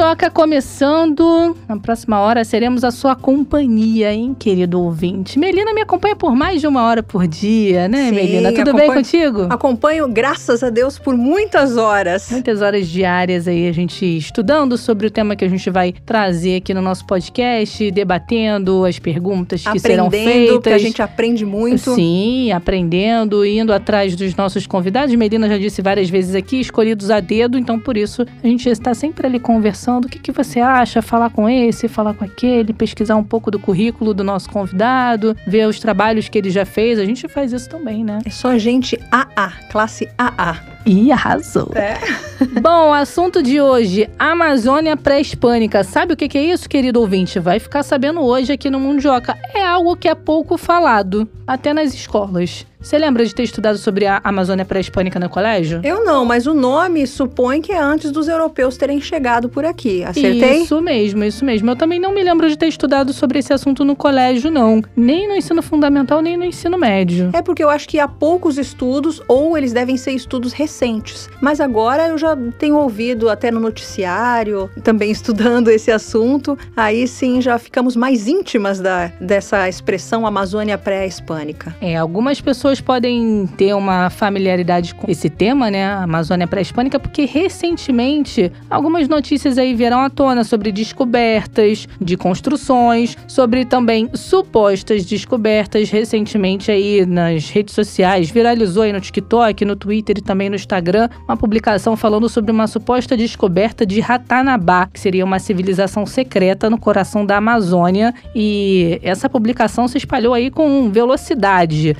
Mundioca começando. Na próxima hora seremos a sua companhia, hein, querido ouvinte. Melina me acompanha por mais de uma hora por dia, né, Sim, Melina? Tudo bem contigo? Acompanho, graças a Deus, por muitas horas. Muitas horas diárias aí a gente estudando sobre o tema que a gente vai trazer aqui no nosso podcast, debatendo as perguntas que serão feitas. que a gente aprende muito. Sim, aprendendo, indo atrás dos nossos convidados. Melina já disse várias vezes aqui, escolhidos a dedo, então por isso a gente está sempre ali conversando. O que, que você acha? Falar com esse, falar com aquele, pesquisar um pouco do currículo do nosso convidado, ver os trabalhos que ele já fez. A gente faz isso também, né? É só gente AA, classe AA. E arrasou. É. Bom, assunto de hoje, Amazônia pré-hispânica. Sabe o que que é isso, querido ouvinte? Vai ficar sabendo hoje aqui no Mundioca. É algo que é pouco falado, até nas escolas. Você lembra de ter estudado sobre a Amazônia pré-hispânica no colégio? Eu não, mas o nome supõe que é antes dos europeus terem chegado por aqui. Acertei? Isso mesmo, isso mesmo. Eu também não me lembro de ter estudado sobre esse assunto no colégio, não. Nem no ensino fundamental, nem no ensino médio. É porque eu acho que há poucos estudos, ou eles devem ser estudos recentes. Mas agora eu já tenho ouvido até no noticiário, também estudando esse assunto. Aí sim já ficamos mais íntimas da, dessa expressão Amazônia pré-hispânica. É, algumas pessoas podem ter uma familiaridade com esse tema, né? Amazônia pré-hispânica, porque recentemente algumas notícias aí vieram à tona sobre descobertas de construções, sobre também supostas descobertas recentemente aí nas redes sociais. Viralizou aí no TikTok, no Twitter e também no Instagram uma publicação falando sobre uma suposta descoberta de Ratanabá, que seria uma civilização secreta no coração da Amazônia. E essa publicação se espalhou aí com velocidade.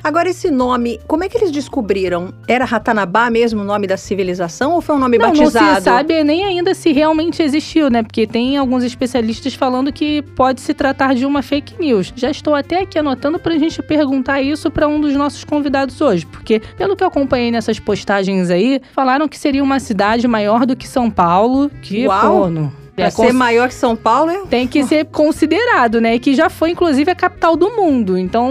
Agora, esse nome, como é que eles descobriram? Era Ratanabá mesmo o nome da civilização ou foi um nome Não, não batizado? se sabe nem ainda se realmente existiu, né? Porque tem alguns especialistas falando que pode se tratar de uma fake news. Já estou até aqui anotando pra gente perguntar isso pra um dos nossos convidados hoje, porque pelo que eu acompanhei nessas postagens aí, falaram que seria uma cidade maior do que São Paulo, que Uau! pô, não- Pra é ser cons- maior que São Paulo, é? tem que ser considerado, né? E que já foi inclusive a capital do mundo. Então,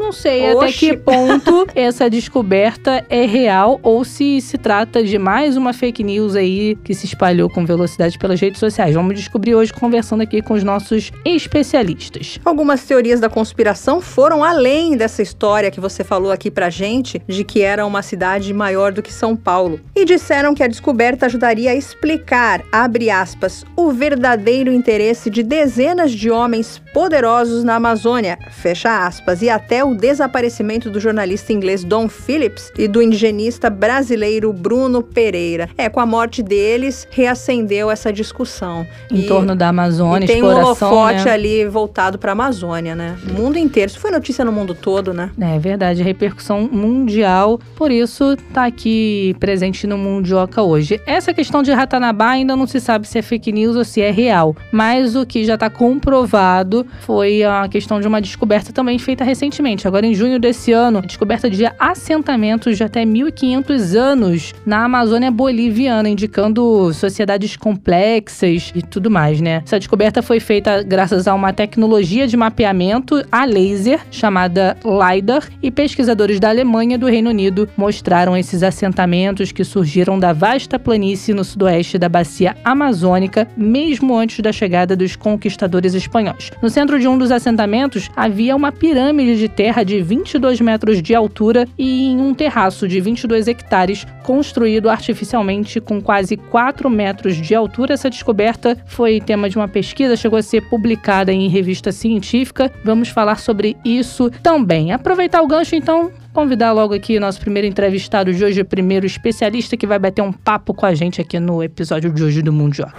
não sei até que ponto essa descoberta é real ou se se trata de mais uma fake news aí que se espalhou com velocidade pelas redes sociais. Vamos descobrir hoje conversando aqui com os nossos especialistas. Algumas teorias da conspiração foram além dessa história que você falou aqui pra gente, de que era uma cidade maior do que São Paulo. E disseram que a descoberta ajudaria a explicar, abre aspas, o verdadeiro interesse de dezenas de homens poderosos na Amazônia, fecha aspas, e até o desaparecimento do jornalista inglês Don Phillips e do indigenista brasileiro Bruno Pereira. É, com a morte deles, reacendeu essa discussão. Em E- torno da Amazônia, e tem um holofote né? ali voltado para a Amazônia, né? O mundo inteiro. Isso foi notícia no mundo todo, né? É verdade, repercussão mundial, por isso tá aqui presente no Mundioca hoje. Essa questão de Ratanabá ainda não se sabe se é fake news ou se é real, mas o que já tá comprovado foi a questão de uma descoberta também feita recentemente, agora em junho desse ano, descoberta de assentamentos de até 1500 anos na Amazônia boliviana, indicando sociedades complexas e tudo mais, né? Essa descoberta foi feita graças a uma tecnologia de mapeamento a laser chamada LiDAR e pesquisadores da Alemanha e do Reino Unido mostraram esses assentamentos que surgiram da vasta planície no sudoeste da bacia amazônica, mesmo antes da chegada dos conquistadores espanhóis. No centro de um dos assentamentos havia uma pirâmide de terra de 22 metros de altura e em um terraço de 22 hectares, construído artificialmente com quase 4 metros de altura. Essa descoberta foi tema de uma pesquisa, chegou a ser publicada em revista científica. Vamos falar sobre isso também. Aproveitar o gancho, então, convidar logo aqui nosso primeiro entrevistado de hoje, o primeiro especialista que vai bater um papo com a gente aqui no episódio de hoje do Mundioca.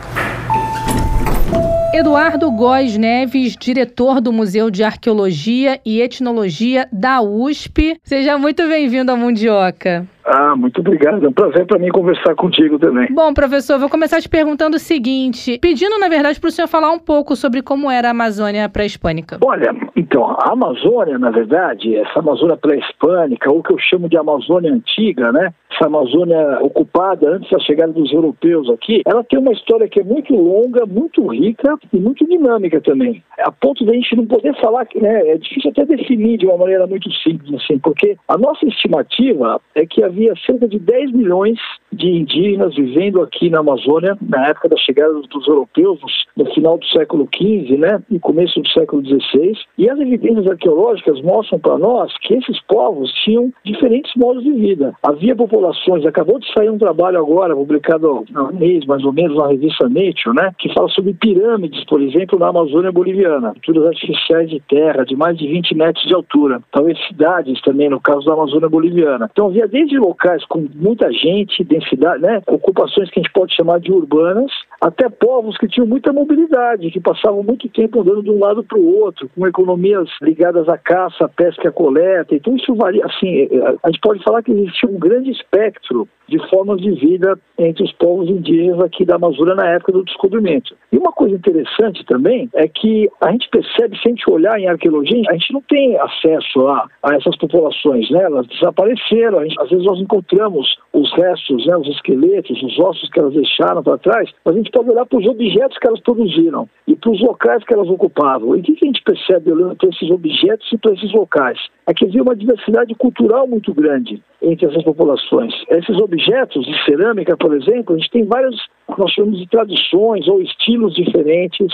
Eduardo Góes Neves, diretor do Museu de Arqueologia e Etnologia da USP. Seja muito bem-vindo ao Mundioca. Ah, muito obrigado. É um prazer para mim conversar contigo também. Bom, professor, vou começar te perguntando o seguinte, pedindo, na verdade, para o senhor falar um pouco sobre como era a Amazônia pré-hispânica. Olha, então, a Amazônia, na verdade, essa Amazônia pré-hispânica, ou que eu chamo de Amazônia antiga, né? Essa Amazônia ocupada antes da chegada dos europeus aqui, ela tem uma história que é muito longa, muito rica e muito dinâmica também. A ponto de a gente não poder falar que, né, é difícil até definir de uma maneira muito simples, assim, porque a nossa estimativa é que havia cerca de 10 milhões de indígenas vivendo aqui na Amazônia na época da chegada dos europeus, no final do século XV, né, e começo do século XVI. E as evidências arqueológicas mostram para nós que esses povos tinham diferentes modos de vida. Havia populações, acabou de sair um trabalho agora, publicado há um mês mais ou menos na revista Nature, né, que fala sobre pirâmides, por exemplo, na Amazônia boliviana, estruturas artificiais de terra de mais de 20 metros de altura. Talvez cidades também, no caso da Amazônia boliviana. Então havia desde locais com muita gente, densidade, né, ocupações que a gente pode chamar de urbanas, até povos que tinham muita mobilidade, que passavam muito tempo andando de um lado para o outro, com economias ligadas à caça, à pesca à coleta. Então isso varia, assim, a gente pode falar que existia um grande espectro de formas de vida entre os povos indígenas aqui da Amazônia na época do descobrimento. E uma coisa interessante também é que a gente percebe, se a gente olhar em arqueologia, a gente não tem acesso a, a essas populações, né? Elas desapareceram. Gente, às vezes nós encontramos os restos, né, os esqueletos, os ossos que elas deixaram para trás, mas a gente pode olhar para os objetos que elas produziram e para os locais que elas ocupavam. E o que, que a gente percebe olhando para esses objetos e para esses locais? É que havia uma diversidade cultural muito grande entre essas populações. Esses objetos de cerâmica, por exemplo, a gente tem várias, nós chamamos de tradições ou estilos diferentes,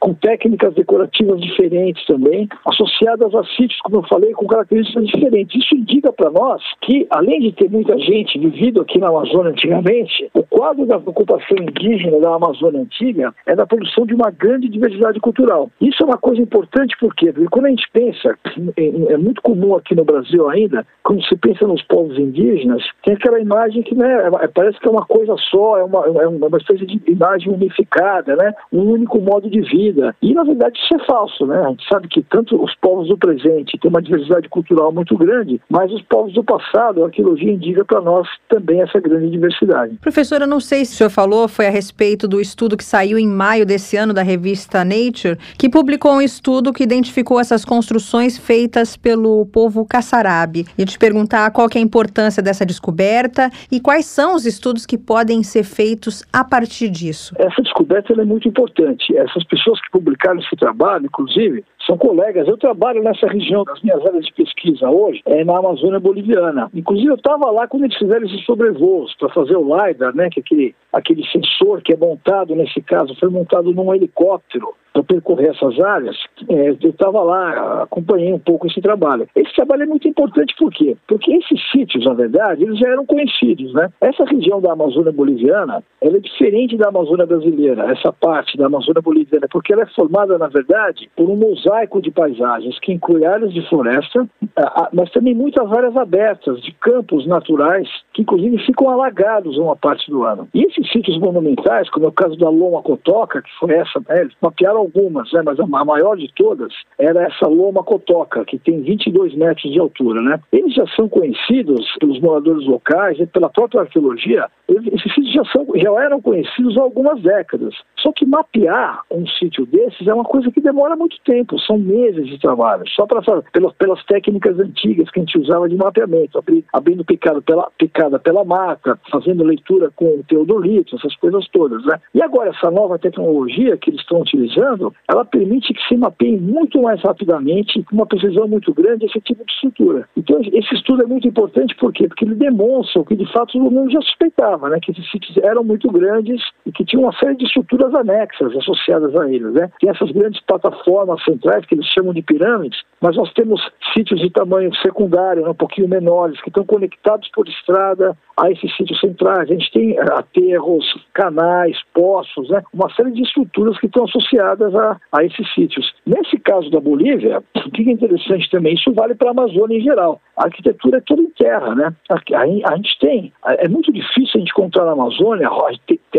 com técnicas decorativas diferentes também, associadas a sítios, como eu falei, com características diferentes. Isso indica para nós que, além de ter muita gente vivido aqui na Amazônia antigamente, o quadro da ocupação indígena da Amazônia antiga é da produção de uma grande diversidade cultural. Isso é uma coisa importante porque, porque quando a gente pensa, é muito comum aqui no Brasil ainda, quando se pensa nos povos indígenas, tem aquela imagem que né, é, parece que é uma coisa só, é uma, é uma espécie de imagem unificada, né, um único modo de vida. E, na verdade, isso é falso. Né? A gente sabe que tanto os povos do presente têm uma diversidade cultural muito grande, mas os povos do passado, a arqueologia indica para nós também essa grande diversidade. Professor, eu não sei se o senhor falou, foi a respeito do estudo que saiu em maio desse ano da revista Nature, que publicou um estudo que identificou essas construções feitas pelo povo caçarabe. E te perguntar qual é a importância dessa descoberta e quais são os estudos que podem ser feitos a partir disso? Essa descoberta é muito importante. Essas pessoas que publicaram esse trabalho, inclusive, são colegas. Eu trabalho nessa região das minhas áreas de pesquisa hoje, é na Amazônia Boliviana. Inclusive, eu estava lá quando eles fizeram esses sobrevoos para fazer o LiDAR, né, que é aquele, aquele sensor que é montado, nesse caso, foi montado num helicóptero para percorrer essas áreas, é, eu estava lá, acompanhei um pouco esse trabalho. Esse trabalho é muito importante por quê? Porque esses sítios, na verdade, eles já eram conhecidos, né? Essa região da Amazônia boliviana, ela é diferente da Amazônia brasileira, essa parte da Amazônia boliviana, porque ela é formada, na verdade, por um mosaico de paisagens que inclui áreas de floresta, mas também muitas áreas abertas, de campos naturais, que inclusive ficam alagados uma parte do ano. E esses sítios monumentais, como é o caso da Loma Cotoca, que foi essa, né, eles mapearam algumas, né, mas a maior de todas era essa Loma Cotoca, que tem 22 metros de altura. Né? Eles já são conhecidos pelos moradores locais e pela própria arqueologia. Esses sítios já, são, já eram conhecidos há algumas décadas. Só que mapear um sítio desses é uma coisa que demora muito tempo, são meses de trabalho, só para pelas, pelas técnicas antigas que a gente usava de mapeamento, abrindo picada pela, picada pela mata, fazendo leitura com teodolito, essas coisas todas. Né? E agora, essa nova tecnologia que eles estão utilizando, ela permite que se mapeie muito mais rapidamente, com uma precisão muito grande, esse tipo de estrutura. Então, esse estudo é muito importante, por quê? Porque ele demonstra o que de fato o mundo já suspeitava, né? que esses sítios eram muito grandes e que tinham uma série de estruturas anexas associadas a eles. Né? Tem essas grandes plataformas centrais, que eles chamam de pirâmides, mas nós temos sítios de tamanho secundário, né? um pouquinho menores, que estão conectados por estrada a esses sítios centrais. A gente tem aterros, canais, poços, né? uma série de estruturas que estão associadas a, a esses sítios. Nesse caso da Bolívia, o que é interessante também, isso vale para a Amazônia em geral. A arquitetura é toda em terra, né? A, a, a gente tem, é muito difícil a gente encontrar na Amazônia,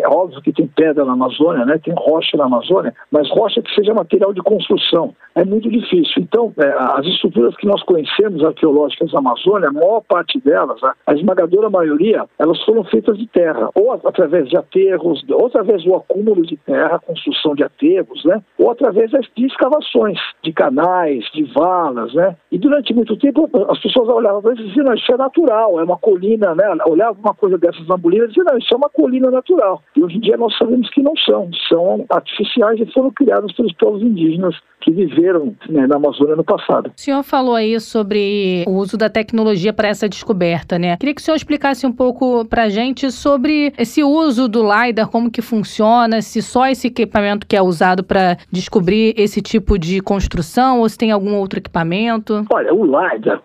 é óbvio que tem pedra na Amazônia, né? Tem rocha na Amazônia, mas rocha que seja material de construção. É muito difícil. Então, é, as estruturas que nós conhecemos arqueológicas da Amazônia, a maior parte delas, a, a esmagadora maioria, elas foram feitas de terra, ou através de aterros, ou através do acúmulo de terra, construção de aterros, né? Ou através de escavações, de canais, de valas, né? E durante muito tempo as pessoas olhavam e diziam, isso é natural, é uma colina, né? Olhavam uma coisa dessas na Bolívia e diziam, não, isso é uma colina natural. E hoje em dia nós sabemos que não são, são artificiais e foram criadas pelos povos indígenas que viveram né, na Amazônia no passado. O senhor falou aí sobre o uso da tecnologia para essa descoberta, né? Queria que o senhor explicasse um pouco para a gente sobre esse uso do LiDAR, como que funciona, se só esse equipamento que é usado para descobrir esse tipo de construção ou se tem algum outro equipamento. Olha, o LiDAR,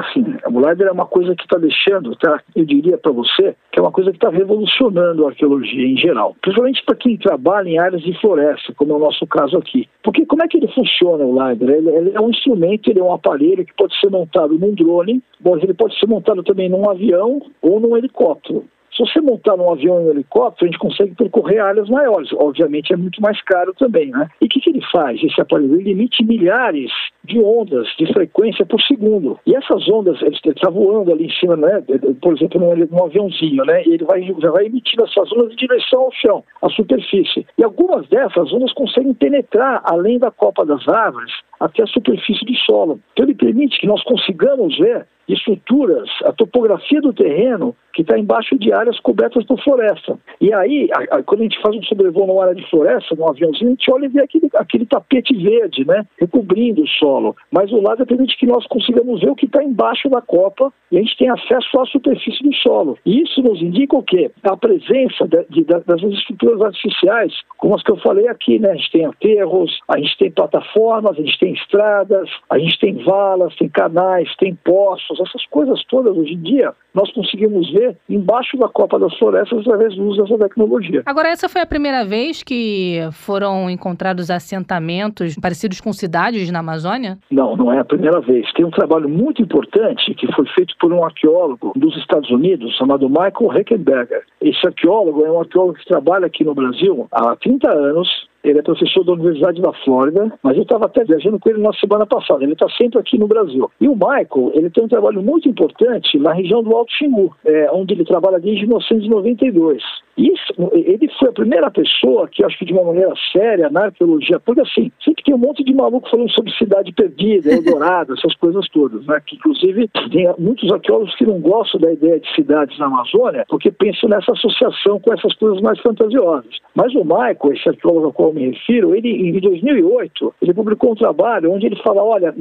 assim, o LiDAR é uma coisa que está deixando, tá? Eu diria para você que é uma coisa que está revolucionando a arqueologia em geral, principalmente para quem trabalha em áreas de floresta, como é o nosso caso aqui. Porque como é que ele funciona o LiDAR? Ele, ele, é um instrumento, ele é um aparelho que pode ser montado num drone, mas ele pode ser montado também num avião ou num helicóptero. Se você montar num avião e um helicóptero, a gente consegue percorrer áreas maiores. Obviamente é muito mais caro também, né? E o que, que ele faz? Esse aparelho ele emite milhares de ondas de frequência por segundo. E essas ondas, ele está voando ali em cima, né? Por exemplo, num, num aviãozinho, né? E ele vai, vai emitindo essas ondas em direção ao chão, à superfície. E algumas dessas ondas conseguem penetrar além da copa das árvores até a superfície do solo. Então ele permite que nós consigamos ver estruturas, a topografia do terreno que está embaixo de áreas cobertas por floresta. E aí, a, a, quando a gente faz um sobrevoo numa área de floresta, num aviãozinho, a gente olha e vê aquele, aquele tapete verde, né, recobrindo o solo. Mas o lado permite que nós consigamos ver o que está embaixo da copa e a gente tem acesso à superfície do solo. E isso nos indica o quê? A presença de, de, das estruturas artificiais, como as que eu falei aqui, né? A gente tem aterros, a gente tem plataformas, a gente tem estradas, a gente tem valas, tem canais, tem poços, essas coisas todas hoje em dia nós conseguimos ver embaixo da copa das florestas através do uso dessa tecnologia. Agora, essa foi a primeira vez que foram encontrados assentamentos parecidos com cidades na Amazônia? Não, não é a primeira vez. Tem um trabalho muito importante que foi feito por um arqueólogo dos Estados Unidos chamado Michael Heckenberger. Esse arqueólogo é um arqueólogo que trabalha aqui no Brasil há 30 anos ele é professor da Universidade da Flórida, mas eu estava até viajando com ele na semana passada. Ele está sempre aqui no Brasil. E o Michael, ele tem um trabalho muito importante na região do Alto Xingu, é, onde ele trabalha desde 1992. Isso, ele foi a primeira pessoa que, acho que de uma maneira séria, na arqueologia, porque assim, sempre tem um monte de maluco falando sobre cidade perdida, Eldorado, essas coisas todas, né? Que inclusive tem muitos arqueólogos que não gostam da ideia de cidades na Amazônia, porque pensam nessa associação com essas coisas mais fantasiosas. Mas o Michael, esse arqueólogo me refiro, ele, em 2008, ele publicou um trabalho onde ele fala, olha,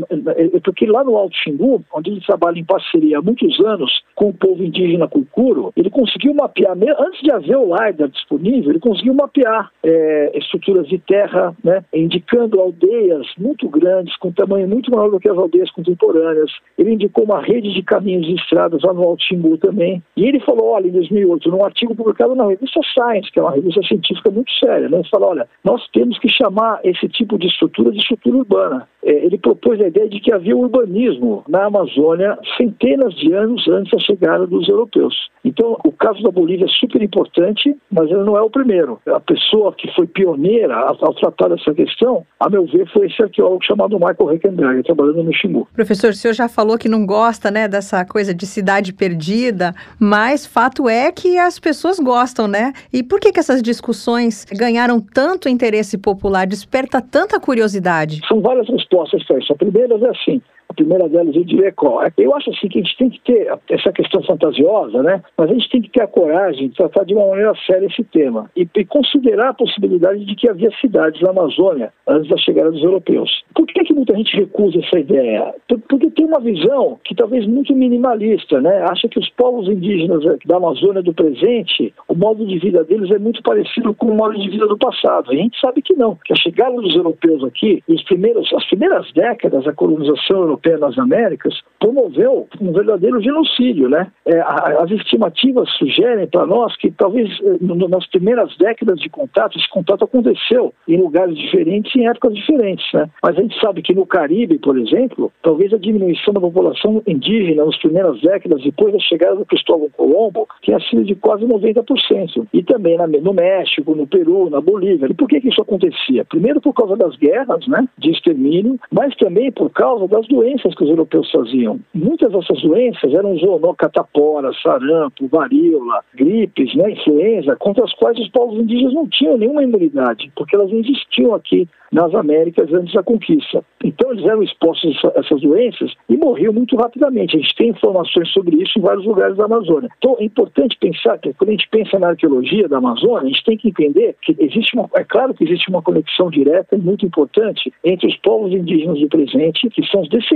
porque lá no Alto Xingu, onde ele trabalha em parceria há muitos anos com o povo indígena Cucuro, ele conseguiu mapear, antes de haver o LiDAR disponível, ele conseguiu mapear é, estruturas de terra, né, indicando aldeias muito grandes, com tamanho muito maior do que as aldeias contemporâneas. Ele indicou uma rede de caminhos e estradas lá no Alto Xingu também. E ele falou, olha, em 2008, num artigo publicado na revista Science, que é uma revista científica muito séria, né, ele falou, olha, nós temos que chamar esse tipo de estrutura de estrutura urbana. É, ele propôs a ideia de que havia urbanismo na Amazônia centenas de anos antes da chegada dos europeus. Então, o caso da Bolívia é super importante, mas ele não é o primeiro. A pessoa que foi pioneira ao, tratar dessa questão, a meu ver, foi esse arqueólogo chamado Michael Heckenberg, trabalhando no Xingu. Professor, o senhor já falou que não gosta né, dessa coisa de cidade perdida, mas fato é que as pessoas gostam, né? E por que, que essas discussões ganharam tanto interesse popular, desperta tanta curiosidade? São várias respostas para isso. A primeira é assim, a primeira delas eu diria qual. É eu acho assim que a gente tem que ter essa questão fantasiosa, né? Mas a gente tem que ter a coragem de tratar de uma maneira séria esse tema e, e considerar a possibilidade de que havia cidades na Amazônia antes da chegada dos europeus. Por que, que muita gente recusa essa ideia? Porque tem uma visão que talvez muito minimalista, né? Acha que os povos indígenas da Amazônia do presente, o modo de vida deles é muito parecido com o modo de vida do passado. E a gente sabe que não, que a chegada dos europeus aqui, os primeiros, as primeiras décadas da colonização europeia Europeia nas Américas promoveu um verdadeiro genocídio, né? É, as estimativas sugerem para nós que talvez eh, nas primeiras décadas de contato, esse contato aconteceu em lugares diferentes, em épocas diferentes, né? Mas a gente sabe que no Caribe, por exemplo, talvez a diminuição da população indígena nas primeiras décadas depois da chegada do Cristóvão Colombo tenha sido de quase 90%. E também no México, no Peru, na Bolívia. E por que, que isso acontecia? Primeiro por causa das guerras, né, de extermínio, mas também por causa das doenças que os europeus faziam. Muitas dessas doenças eram zoonocatapora, sarampo, varíola, gripes, né, influenza, contra as quais os povos indígenas não tinham nenhuma imunidade, porque elas não existiam aqui nas Américas antes da conquista. Então eles eram expostos a essas doenças e morriam muito rapidamente. A gente tem informações sobre isso em vários lugares da Amazônia. Então é importante pensar que quando a gente pensa na arqueologia da Amazônia, a gente tem que entender que existe uma, é claro que existe uma conexão direta e muito importante entre os povos indígenas do presente, que são os descendentes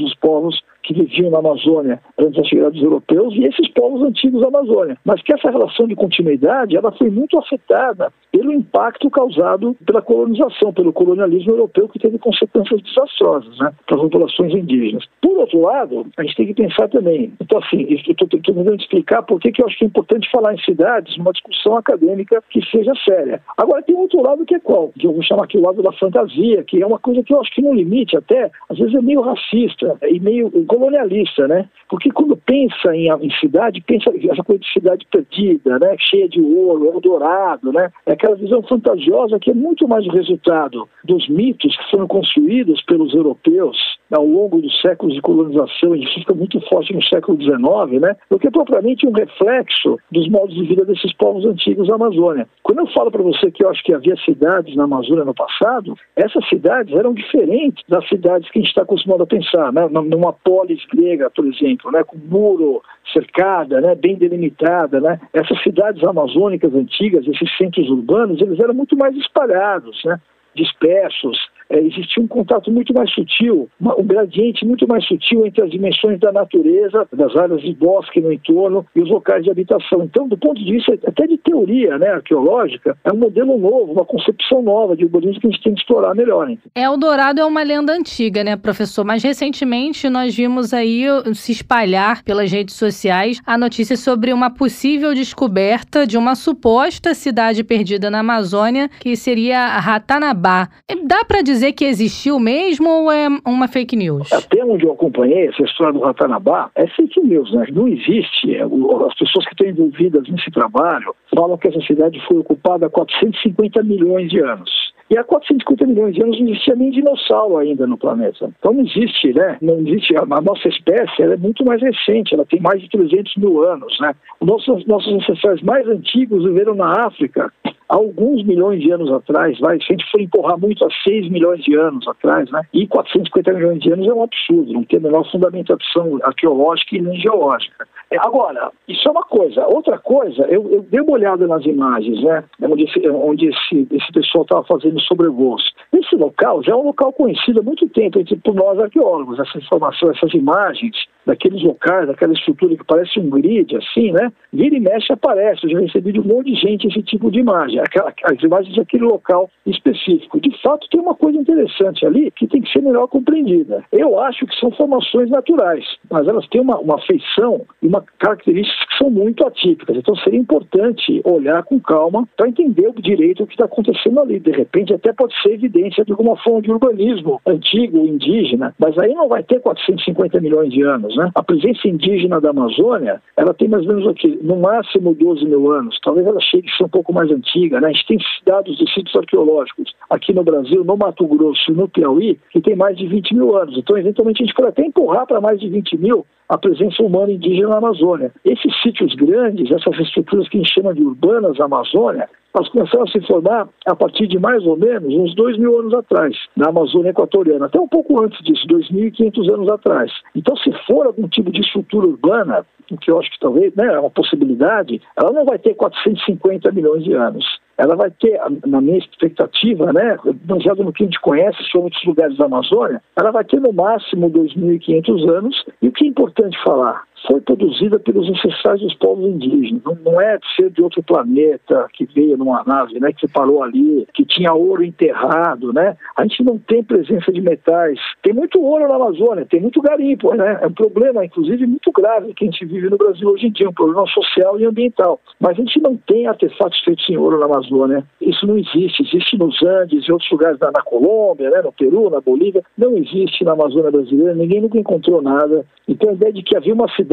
dos povos que viviam na Amazônia antes da chegada dos europeus e esses povos antigos da Amazônia. Mas que essa relação de continuidade ela foi muito afetada pelo impacto causado pela colonização, pelo colonialismo europeu que teve consequências desastrosas né, para as populações indígenas. Por outro lado, a gente tem que pensar também, então assim, estou tentando explicar por que eu acho que é importante falar em cidades numa discussão acadêmica que seja séria. Agora tem outro lado que é qual? Que eu vou chamar aqui o lado da fantasia, que é uma coisa que eu acho que no limite até, às vezes é meio racista e meio colonialista, né? Porque quando pensa em, em cidade, pensa essa coisa de cidade perdida, né? Cheia de ouro, Eldorado, né? É aquela visão fantasiosa que é muito mais o resultado dos mitos que foram construídos pelos europeus ao longo dos séculos de colonização, e isso fica muito forte no século XIX, né? Do que propriamente um reflexo dos modos de vida desses povos antigos da Amazônia. Quando eu falo para você que eu acho que havia cidades na Amazônia no passado, essas cidades eram diferentes das cidades que a gente está acostumado a pensar, né? Numa polis grega, por exemplo, né? Com muro cercada, né? Bem delimitada, né? Essas cidades amazônicas antigas, esses centros urbanos, eles eram muito mais espalhados, né? dispersos, é, existia um contato muito mais sutil, uma, um gradiente muito mais sutil entre as dimensões da natureza, das áreas de bosque no entorno e os locais de habitação. Então, do ponto de vista até de teoria né, arqueológica, é um modelo novo, uma concepção nova de urbanismo que a gente tem que explorar melhor. Hein? Eldorado é uma lenda antiga, né, professor? Mas recentemente nós vimos aí se espalhar pelas redes sociais a notícia sobre uma possível descoberta de uma suposta cidade perdida na Amazônia, que seria Ratanabá. Dá para dizer dizer que existiu mesmo ou é uma fake news? Até onde eu acompanhei essa história do Ratanabá, é fake news, né? Não existe. É, as pessoas que estão envolvidas nesse trabalho falam que essa cidade foi ocupada há 450 milhões de anos. E há 450 milhões de anos não existia nem dinossauro ainda no planeta. Então não existe, né? Não existe. A nossa espécie é muito mais recente, ela tem mais de 300 mil anos, né? Nossos, nossos ancestrais mais antigos viveram na África alguns milhões de anos atrás, vai, se a gente for empurrar muito a 6 milhões de anos atrás, né? E 450 milhões de anos é um absurdo, não tem a menor fundamentação arqueológica e nem geológica. É, agora, isso é uma coisa. Outra coisa, eu, eu dei uma olhada nas imagens, né? Onde esse, onde esse, esse pessoal estava fazendo sobrevoos. Esse local já é um local conhecido há muito tempo entre, por nós arqueólogos. Essa informação, essas imagens daqueles locais, daquela estrutura que parece um grid, assim, né? Vira e mexe aparece. Eu já recebi de um monte de gente esse tipo de imagem, aquela, as imagens daquele local específico. De fato, tem uma coisa interessante ali que tem que ser melhor compreendida. Eu acho que são formações naturais, mas elas têm uma, uma feição e uma características que são muito atípicas. Então seria importante olhar com calma para entender direito o que está acontecendo ali. De repente, até pode ser evidência de alguma forma de urbanismo antigo, indígena, mas aí não vai ter 450 milhões de anos. Né? A presença indígena da Amazônia, ela tem mais ou menos aqui, no máximo 12 mil anos. Talvez ela chegue a ser um pouco mais antiga. Né? A gente tem dados de sítios arqueológicos aqui no Brasil, no Mato Grosso e no Piauí, que tem mais de 20 mil anos. Então, eventualmente, a gente pode até empurrar para mais de 20 mil a presença humana indígena na Amazônia. Esses sítios grandes, essas estruturas que a gente chama de urbanas da Amazônia, elas começaram a se formar a partir de mais ou menos uns dois mil anos atrás, na Amazônia Equatoriana, até um pouco antes disso, 2.500 anos atrás. Então, se for algum tipo de estrutura urbana, que eu acho que talvez né, é uma possibilidade, ela não vai ter 450 milhões de anos. Ela vai ter, na minha expectativa, né, baseado no que a gente conhece sobre outros lugares da Amazônia, ela vai ter no máximo 2.500 anos. E o que é importante falar? Foi produzida pelos ancestrais dos povos indígenas. Não, não é de ser de outro planeta que veio numa nave, né, que parou ali, que tinha ouro enterrado, né? A gente não tem presença de metais. Tem muito ouro na Amazônia, tem muito garimpo, né? É um problema, inclusive, muito grave que a gente vive no Brasil hoje em dia, um problema social e ambiental. Mas a gente não tem artefatos feitos em ouro na Amazônia. Isso não existe. Existe nos Andes e outros lugares na, na Colômbia, né, no Peru, na Bolívia. Não existe na Amazônia brasileira. Ninguém nunca encontrou nada. Então a ideia de que havia uma cidade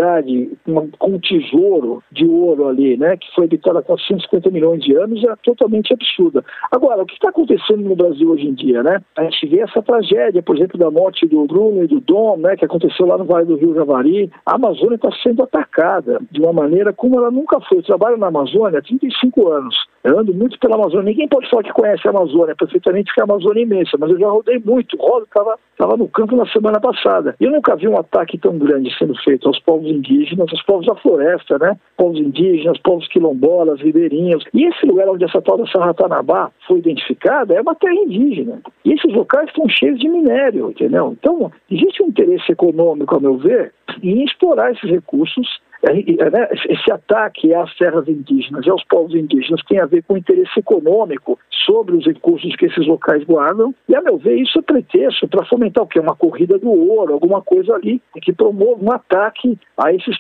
uma, com um tesouro de ouro ali, né, que foi habitada há 450 milhões de anos, é totalmente absurda. Agora, o que está acontecendo no Brasil hoje em dia, né? A gente vê essa tragédia, por exemplo, da morte do Bruno e do Dom, né, que aconteceu lá no Vale do Rio Javari. A Amazônia está sendo atacada de uma maneira como ela nunca foi. Eu trabalho na Amazônia há 35 anos. Eu ando muito pela Amazônia. Ninguém pode falar que conhece a Amazônia perfeitamente, porque a Amazônia é imensa, mas eu já rodei muito. Rodo estava no campo na semana passada. E eu nunca vi um ataque tão grande sendo feito aos povos indígenas, aos povos da floresta, né? Povos indígenas, povos quilombolas, ribeirinhos. E esse lugar onde essa tal dessa Ratanabá foi identificada é uma terra indígena. E esses locais estão cheios de minério, entendeu? Então, existe um interesse econômico, a meu ver, em explorar esses recursos esse ataque às terras indígenas e aos povos indígenas tem a ver com o interesse econômico sobre os recursos que esses locais guardam. E, a meu ver, isso é pretexto para fomentar o quê? Uma corrida do ouro, alguma coisa ali que promova um ataque a esses,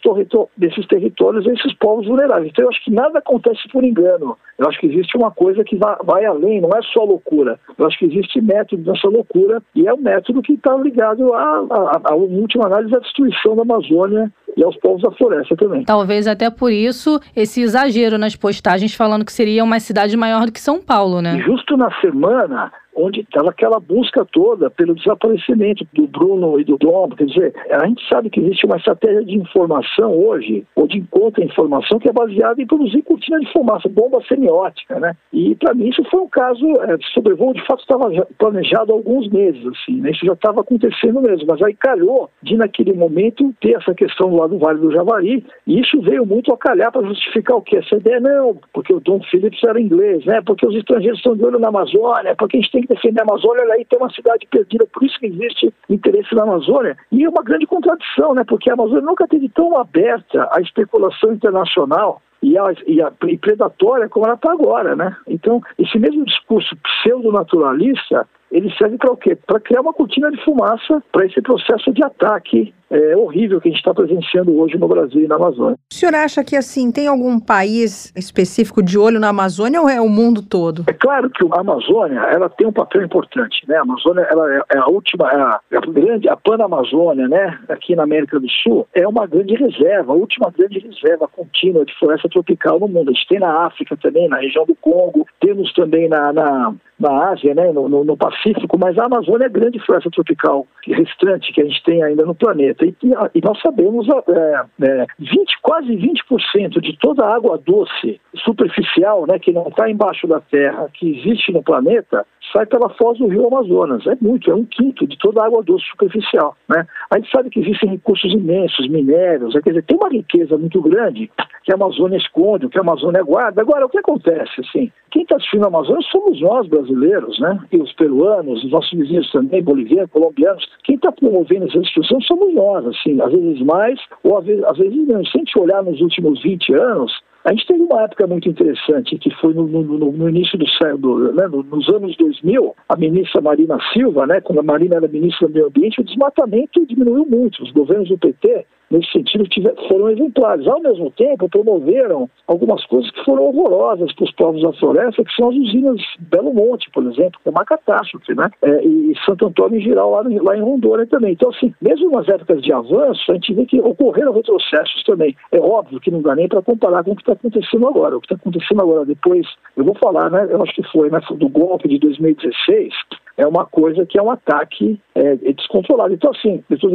desses territórios, a esses povos vulneráveis. Então, eu acho que nada acontece por engano. Eu acho que existe uma coisa que vai, vai além, não é só loucura. Eu acho que existe método nessa loucura e é um método que está ligado, a, última análise, à destruição da Amazônia e aos povos da floresta também. Talvez até por isso esse exagero nas postagens falando que seria uma cidade maior do que São Paulo, né? Justo na semana onde estava aquela busca toda pelo desaparecimento do Bruno e do Dom. Quer dizer, a gente sabe que existe uma estratégia de informação hoje, ou de encontro à informação, que é baseada em produzir cortina de fumaça, bomba semiótica, né? E para mim isso foi um caso, é, sobrevoo de fato estava planejado há alguns meses, assim, né? Isso já estava acontecendo mesmo, mas aí calhou de naquele momento ter essa questão lá do Vale do Javari, e isso veio muito a calhar para justificar o quê? Essa ideia, não, porque o Dom Phillips era inglês, né? Porque os estrangeiros estão de olho na Amazônia, porque a gente tem que defender a Amazônia, olha aí, tem uma cidade perdida, por isso que existe interesse na Amazônia. E é uma grande contradição, né? Porque a Amazônia nunca teve tão aberta à especulação internacional e, a, e, a, e predatória como ela está agora, né? Então, esse mesmo discurso pseudo-naturalista ele serve para o quê? Para criar uma cortina de fumaça para esse processo de ataque é, horrível que a gente está presenciando hoje no Brasil e na Amazônia. O senhor acha que, assim, tem algum país específico de olho na Amazônia ou é o mundo todo? É claro que a Amazônia, ela tem um papel importante, né? A Amazônia, ela é, é a última, é a, é a grande, a Pan-Amazônia, né? Aqui na América do Sul, é uma grande reserva, a última grande reserva contínua de floresta tropical no mundo. A gente tem na África também, na região do Congo, temos também na, na na Ásia, né, no, no, no, Pacífico, mas a Amazônia é a grande floresta tropical restante que a gente tem ainda no planeta. E, e nós sabemos é, é, 20, quase 20% de toda a água doce superficial, né, que não está embaixo da terra, que existe no planeta, sai pela foz do rio Amazonas. É muito, é um quinto de toda a água doce superficial. Né? A gente sabe que existem recursos imensos, minérios, é, quer dizer, tem uma riqueza muito grande que a Amazônia esconde, que a Amazônia guarda. Agora, o que acontece? Assim, quem está destruindo a Amazônia somos nós, brasileiros, né? E os peruanos, os nossos vizinhos também, bolivianos, colombianos. Quem está promovendo essa destruição somos nós, assim, às vezes mais, ou às vezes, às vezes menos. Se a gente olhar nos últimos 20 anos, a gente teve uma época muito interessante, que foi no, no, no início do século, né, nos anos 2000, a ministra Marina Silva, né, quando a Marina era ministra do Meio Ambiente, o desmatamento diminuiu muito. Os governos do PT nesse sentido, foram exemplares. Ao mesmo tempo, promoveram algumas coisas que foram horrorosas para os povos da floresta, que são as usinas Belo Monte, por exemplo, que é uma catástrofe, né? É, e Santo Antônio em geral, lá, lá em Rondônia também. Então, assim, mesmo nas épocas de avanço, a gente vê que ocorreram retrocessos também. É óbvio que não dá nem para comparar com o que está acontecendo agora. O que está acontecendo agora, depois, eu vou falar, né? Eu acho que foi né, do golpe de 2016, é uma coisa que é um ataque é, é descontrolado. Então, assim, eu estou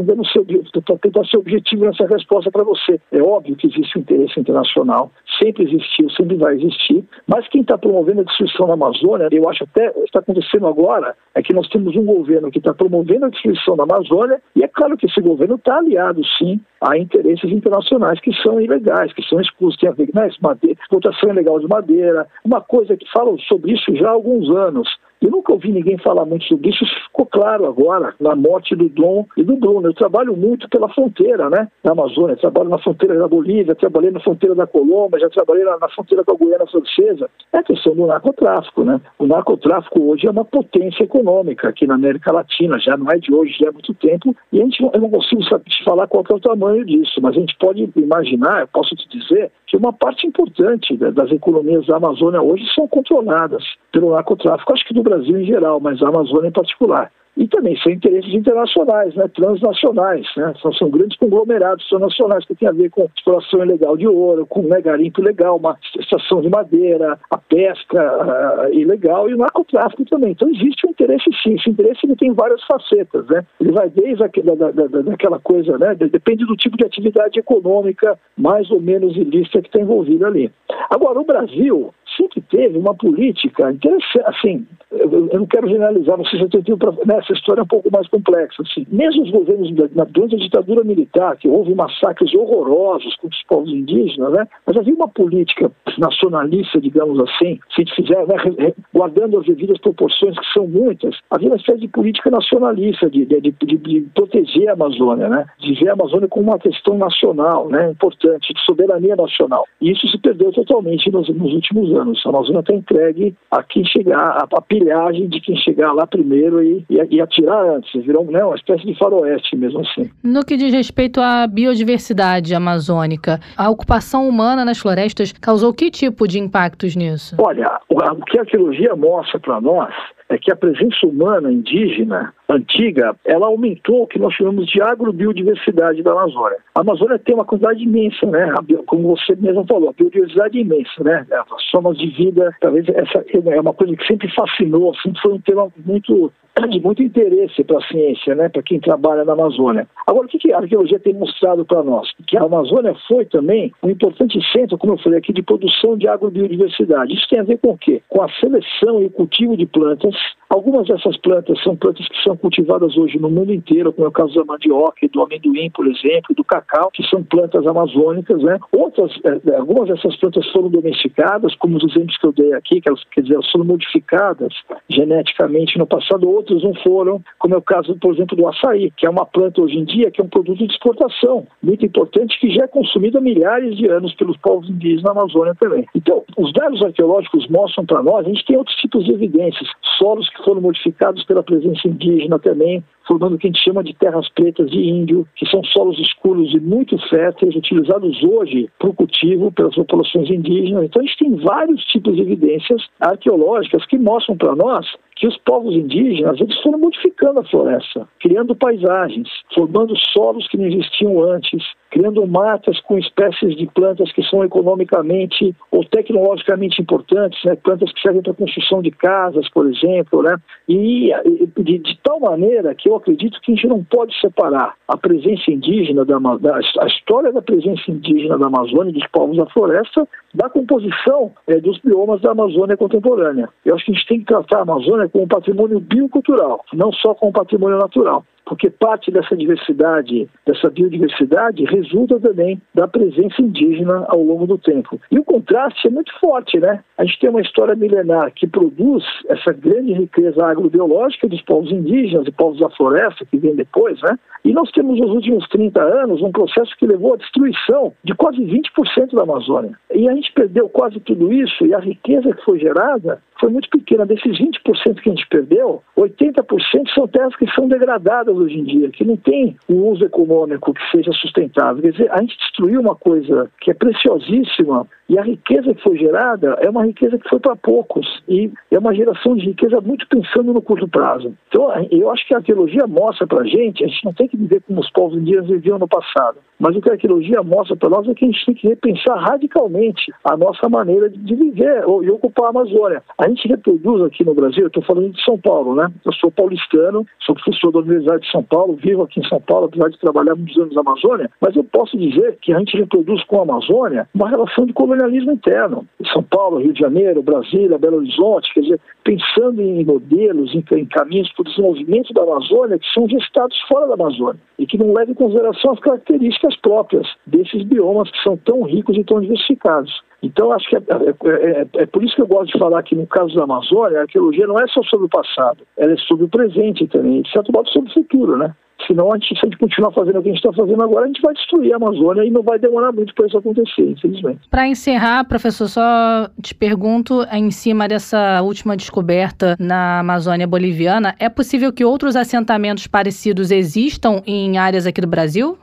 tentando ser, objetivo nessa resposta para você. É óbvio que existe um interesse internacional, sempre existiu, sempre vai existir, mas quem está promovendo a destruição da Amazônia, eu acho até o que está acontecendo agora, é que nós temos um governo que está promovendo a destruição da Amazônia, e é claro que esse governo está aliado, sim, a interesses internacionais que são ilegais, que são escusos, tem a ver com né, madeira, explotação ilegal de madeira, uma coisa que falam sobre isso já há alguns anos, Eu nunca ouvi ninguém falar muito sobre isso, isso ficou claro agora, na morte do Dom e do Bruno. Eu trabalho muito pela fronteira, né, na Amazônia, trabalho na fronteira da Bolívia, trabalhei na fronteira da Colômbia, já trabalhei na, na fronteira com a Guiana Francesa. É a questão do narcotráfico, né? O narcotráfico hoje é uma potência econômica aqui na América Latina, já não é de hoje, já é muito tempo, e a gente, eu não consigo te falar qual é o tamanho disso, mas a gente pode imaginar, eu posso te dizer, que uma parte importante das economias da Amazônia hoje são controladas pelo narcotráfico, acho que do Brasil em geral, mas a Amazônia em particular. E também são interesses internacionais, né, transnacionais, né, são, são grandes conglomerados transnacionais que têm a ver com exploração ilegal de ouro, com né, garimpo ilegal, uma extração de madeira, a pesca uh, ilegal e o narcotráfico também. Então existe um interesse sim, esse interesse ele tem várias facetas, né, ele vai desde aquela, da, da, daquela coisa, né, depende do tipo de atividade econômica mais ou menos ilícita que está envolvida ali. Agora, o Brasil sempre teve uma política interessante, assim, eu, não quero generalizar, vocês já entendiam, né, essa história é um pouco mais complexa. Assim. Mesmo os governos, durante a ditadura militar, que houve massacres horrorosos contra os povos indígenas, né, mas havia uma política nacionalista, digamos assim, se fizer, né, guardando as devidas proporções, que são muitas, havia uma espécie de política nacionalista, de, de, de, de proteger a Amazônia, né, de ver a Amazônia como uma questão nacional, né, importante, de soberania nacional. E isso se perdeu totalmente nos, nos últimos anos anos. A Amazônia está entregue a quem chegar, a, pilhagem de quem chegar lá primeiro e, e, e atirar antes. Virou né, uma espécie de faroeste mesmo assim. No que diz respeito à biodiversidade amazônica, a ocupação humana nas florestas causou que tipo de impactos nisso? Olha, o, o que a arqueologia mostra para nós é que a presença humana indígena antiga, ela aumentou o que nós chamamos de agrobiodiversidade da Amazônia. A Amazônia tem uma quantidade imensa, né? Como você mesmo falou, a biodiversidade é imensa, né? As formas de vida, talvez essa é uma coisa que sempre fascinou, sempre foi um tema muito de muito interesse para a ciência, né, para quem trabalha na Amazônia. Agora, o que a arqueologia tem mostrado para nós? Que a Amazônia foi também um importante centro, como eu falei aqui, de produção de agrobiodiversidade. Isso tem a ver com o quê? Com a seleção e o cultivo de plantas. Algumas dessas plantas são plantas que são cultivadas hoje no mundo inteiro, como é o caso da mandioca, do amendoim, por exemplo, do cacau, que são plantas amazônicas, né? Outras, é, algumas dessas plantas foram domesticadas, como os exemplos que eu dei aqui, que elas, quer dizer, elas foram modificadas geneticamente no passado, outros não foram, como é o caso, por exemplo, do açaí, que é uma planta hoje em dia que é um produto de exportação muito importante que já é consumido há milhares de anos pelos povos indígenas na Amazônia também. Então, os dados arqueológicos mostram para nós, a gente tem outros tipos de evidências, solos que foram modificados pela presença indígena também, formando o que a gente chama de terras pretas de índio, que são solos escuros e muito férteis, utilizados hoje para o cultivo pelas populações indígenas. Então a gente tem vários tipos de evidências arqueológicas que mostram para nós que os povos indígenas eles foram modificando a floresta, criando paisagens, formando solos que não existiam antes, criando matas com espécies de plantas que são economicamente ou tecnologicamente importantes, né? plantas que servem para construção de casas, por exemplo, né? e de, de, tal maneira que eu acredito que a gente não pode separar a presença indígena, da, da a história da presença indígena da Amazônia, dos povos da floresta, da composição é, dos biomas da Amazônia contemporânea. Eu acho que a gente tem que tratar a Amazônia como um patrimônio biocultural, não só como patrimônio natural porque parte dessa diversidade, dessa biodiversidade, resulta também da presença indígena ao longo do tempo. E o contraste é muito forte, né? A gente tem uma história milenar que produz essa grande riqueza agrobiológica dos povos indígenas e povos da floresta que vem depois, né? E nós temos nos últimos 30 anos um processo que levou à destruição de quase 20% da Amazônia. E a gente perdeu quase tudo isso e a riqueza que foi gerada foi muito pequena. Desses 20% que a gente perdeu, 80% são terras que são degradadas hoje em dia, que não tem um uso econômico que seja sustentável. Quer dizer, a gente destruiu uma coisa que é preciosíssima e a riqueza que foi gerada é uma riqueza que foi para poucos e é uma geração de riqueza muito pensando no curto prazo. Então, eu acho que a arqueologia mostra para a gente, a gente não tem que viver como os povos indígenas viviam no passado, mas o que a arqueologia mostra para nós é que a gente tem que repensar radicalmente a nossa maneira de viver e ocupar a Amazônia. A gente reproduz aqui no Brasil, eu estou falando de São Paulo, né? Eu sou paulistano, sou professor da Universidade de São Paulo, vivo aqui em São Paulo, apesar de trabalhar muitos anos na Amazônia, mas eu posso dizer que a gente reproduz com a Amazônia uma relação de colonialismo interno. São Paulo, Rio de Janeiro, Brasília, Belo Horizonte, quer dizer, pensando em modelos, em, em caminhos para o desenvolvimento da Amazônia que são gestados fora da Amazônia e que não levam em consideração as características próprias desses biomas que são tão ricos e tão diversificados. Então, acho que é, é, é, é, por isso que eu gosto de falar que no caso da Amazônia, a arqueologia não é só sobre o passado, ela é sobre o presente também, de certo modo sobre o futuro, né? Senão, a gente, se a gente continuar fazendo o que a gente está fazendo agora, a gente vai destruir a Amazônia e não vai demorar muito para isso acontecer, infelizmente. Para encerrar, professor, só te pergunto, em cima dessa última descoberta na Amazônia boliviana, é possível que outros assentamentos parecidos existam em áreas aqui do Brasil?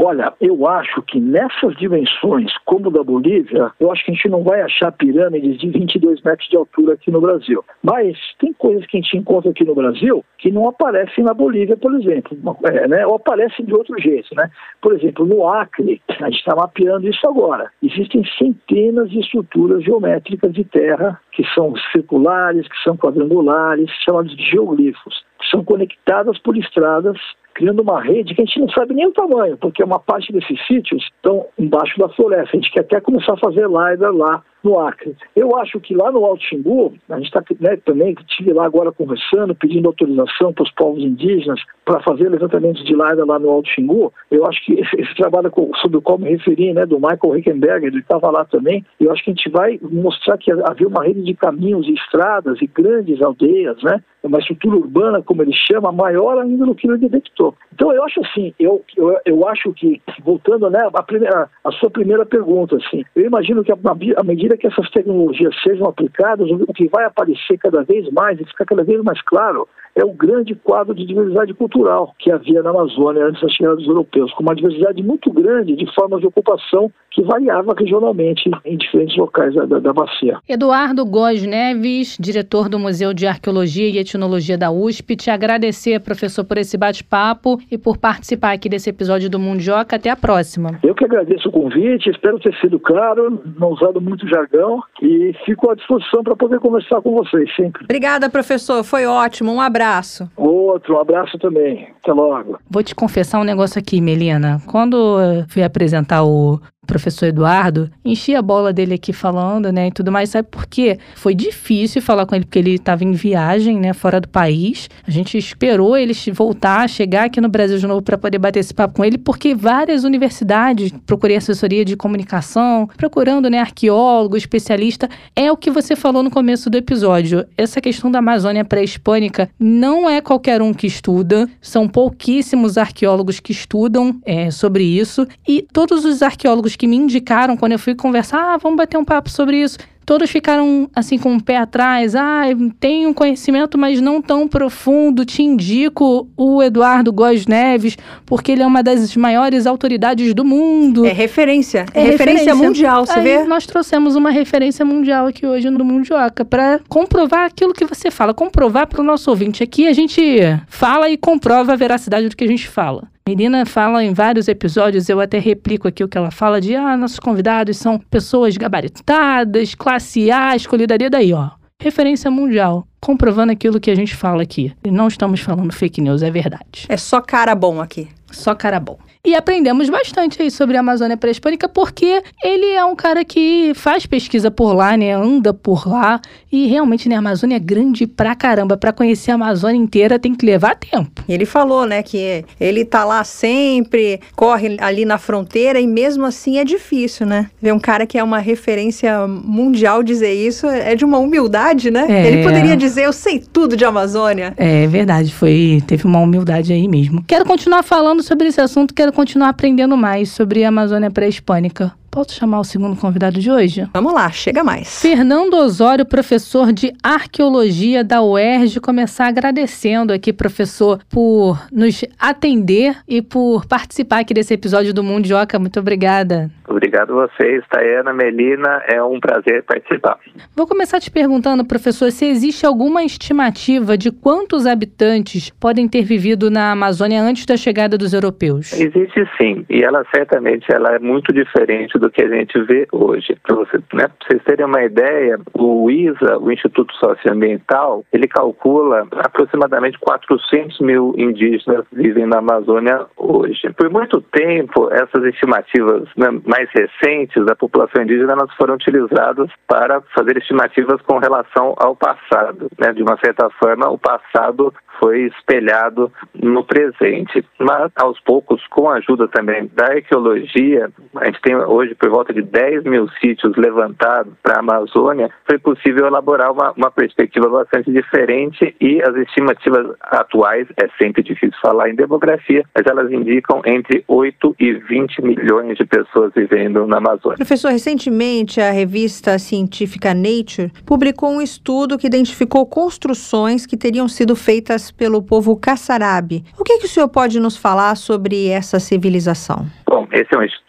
Olha, eu acho que nessas dimensões, como da Bolívia, eu acho que a gente não vai achar pirâmides de 22 metros de altura aqui no Brasil. Mas tem coisas que a gente encontra aqui no Brasil que não aparecem na Bolívia, por exemplo, é, né? ou aparecem de outro jeito. Né? Por exemplo, no Acre, a gente está mapeando isso agora. Existem centenas de estruturas geométricas de terra que são circulares, que são quadrangulares, chamados de geoglifos, que são conectadas por estradas criando uma rede que a gente não sabe nem o tamanho, porque uma parte desses sítios estão embaixo da floresta. A gente quer até começar a fazer LiDAR lá no Acre. Eu acho que lá no Alto Xingu, a gente está né, também, estive lá agora conversando, pedindo autorização para os povos indígenas para fazer levantamentos de LiDAR lá no Alto Xingu. Eu acho que esse, esse trabalho sobre o qual me referi, né, do Michael Rickenberger, ele estava lá também, eu acho que a gente vai mostrar que havia uma rede de caminhos e estradas e grandes aldeias, né, uma estrutura urbana, como ele chama, maior ainda do que ele detectou. Então eu acho assim, eu, eu, eu acho que, voltando né, a, primeira, a sua primeira pergunta, assim, eu imagino que à medida que essas tecnologias sejam aplicadas, o que vai aparecer cada vez mais e ficar cada vez mais claro é o grande quadro de diversidade cultural que havia na Amazônia antes da chegada dos europeus, com uma diversidade muito grande de formas de ocupação que variava regionalmente em diferentes locais da, da, da bacia. Eduardo Góes Neves, diretor do Museu de Arqueologia e Etnologia da USP, te agradecer, professor, por esse bate-papo e por participar aqui desse episódio do Mundioca. Até a próxima. Eu que agradeço o convite, espero ter sido claro, não usado muito jargão e fico à disposição para poder conversar com vocês sempre. Obrigada, professor. Foi ótimo. Um abraço. Outro, um abraço também. Até logo. Vou te confessar um negócio aqui, Melina. Quando eu fui apresentar o professor Eduardo, enchi a bola dele aqui falando, né, e tudo mais. Sabe por quê? Foi difícil falar com ele porque ele estava em viagem, né, fora do país. A gente esperou ele voltar, chegar aqui no Brasil de novo para poder bater esse papo com ele, porque várias universidades, procurei assessoria de comunicação, procurando, né, arqueólogo, especialista. É o que você falou no começo do episódio. Essa questão da Amazônia pré-hispânica não é qualquer um que estuda, são pouquíssimos arqueólogos que estudam é, sobre isso, e todos os arqueólogos que me indicaram quando eu fui conversar, ah, vamos bater um papo sobre isso. Todos ficaram assim com o pé atrás. Ah, tenho um conhecimento, mas não tão profundo. Te indico o Eduardo Góes Neves, porque ele é uma das maiores autoridades do mundo. É referência. É, é referência, referência, mundial, você Aí vê? Nós trouxemos uma referência mundial aqui hoje no Mundioca para comprovar aquilo que você fala, comprovar para o nosso ouvinte. Aqui a gente fala e comprova a veracidade do que a gente fala. Menina fala em vários episódios, eu até replico aqui o que ela fala de ah, nossos convidados são pessoas gabaritadas, classe A, escolhida daí, ó. Referência mundial, comprovando aquilo que a gente fala aqui. E não estamos falando fake news, é verdade. É só cara bom aqui. Só cara bom. E aprendemos bastante aí sobre a Amazônia pré-hispânica, porque ele é um cara que faz pesquisa por lá, né? Anda por lá. E realmente, né, a Amazônia é grande pra caramba. Pra conhecer a Amazônia inteira tem que levar tempo. Ele falou, né, que ele tá lá sempre, corre ali na fronteira, e mesmo assim é difícil, né? Ver um cara que é uma referência mundial dizer isso é de uma humildade, né? É. Ele poderia dizer, eu sei tudo de Amazônia. É verdade, foi. Teve uma humildade aí mesmo. Quero continuar falando sobre esse assunto, quero continuar aprendendo mais sobre a Amazônia pré-hispânica. Posso chamar o segundo convidado de hoje? Vamos lá, chega mais. Fernando Osório, professor de arqueologia da UERJ, começar agradecendo aqui, professor, por nos atender e por participar aqui desse episódio do Mundioca. Muito obrigada. Obrigado a vocês, Tayana, Melina. É um prazer participar. Vou começar te perguntando, professor, se existe alguma estimativa de quantos habitantes podem ter vivido na Amazônia antes da chegada dos europeus? Existe sim, e ela certamente ela é muito diferente do que a gente vê hoje. Para você, né, vocês terem uma ideia, o ISA, o Instituto Socioambiental, ele calcula aproximadamente 400 mil indígenas vivem na Amazônia hoje. Por muito tempo, essas estimativas né, mais recentes da população indígena elas foram utilizadas para fazer estimativas com relação ao passado. Né? De uma certa forma, o passado foi espelhado no presente. Mas, aos poucos, com a ajuda também da arqueologia, a gente tem hoje hoje por volta de 10 mil sítios levantados para a Amazônia, foi possível elaborar uma, uma perspectiva bastante diferente e as estimativas atuais, é sempre difícil falar em demografia, mas elas indicam entre 8 e 20 milhões de pessoas vivendo na Amazônia. Professor, recentemente a revista científica Nature publicou um estudo que identificou construções que teriam sido feitas pelo povo Kassarabi. O que, que o senhor pode nos falar sobre essa civilização? Bom, esse é um estudo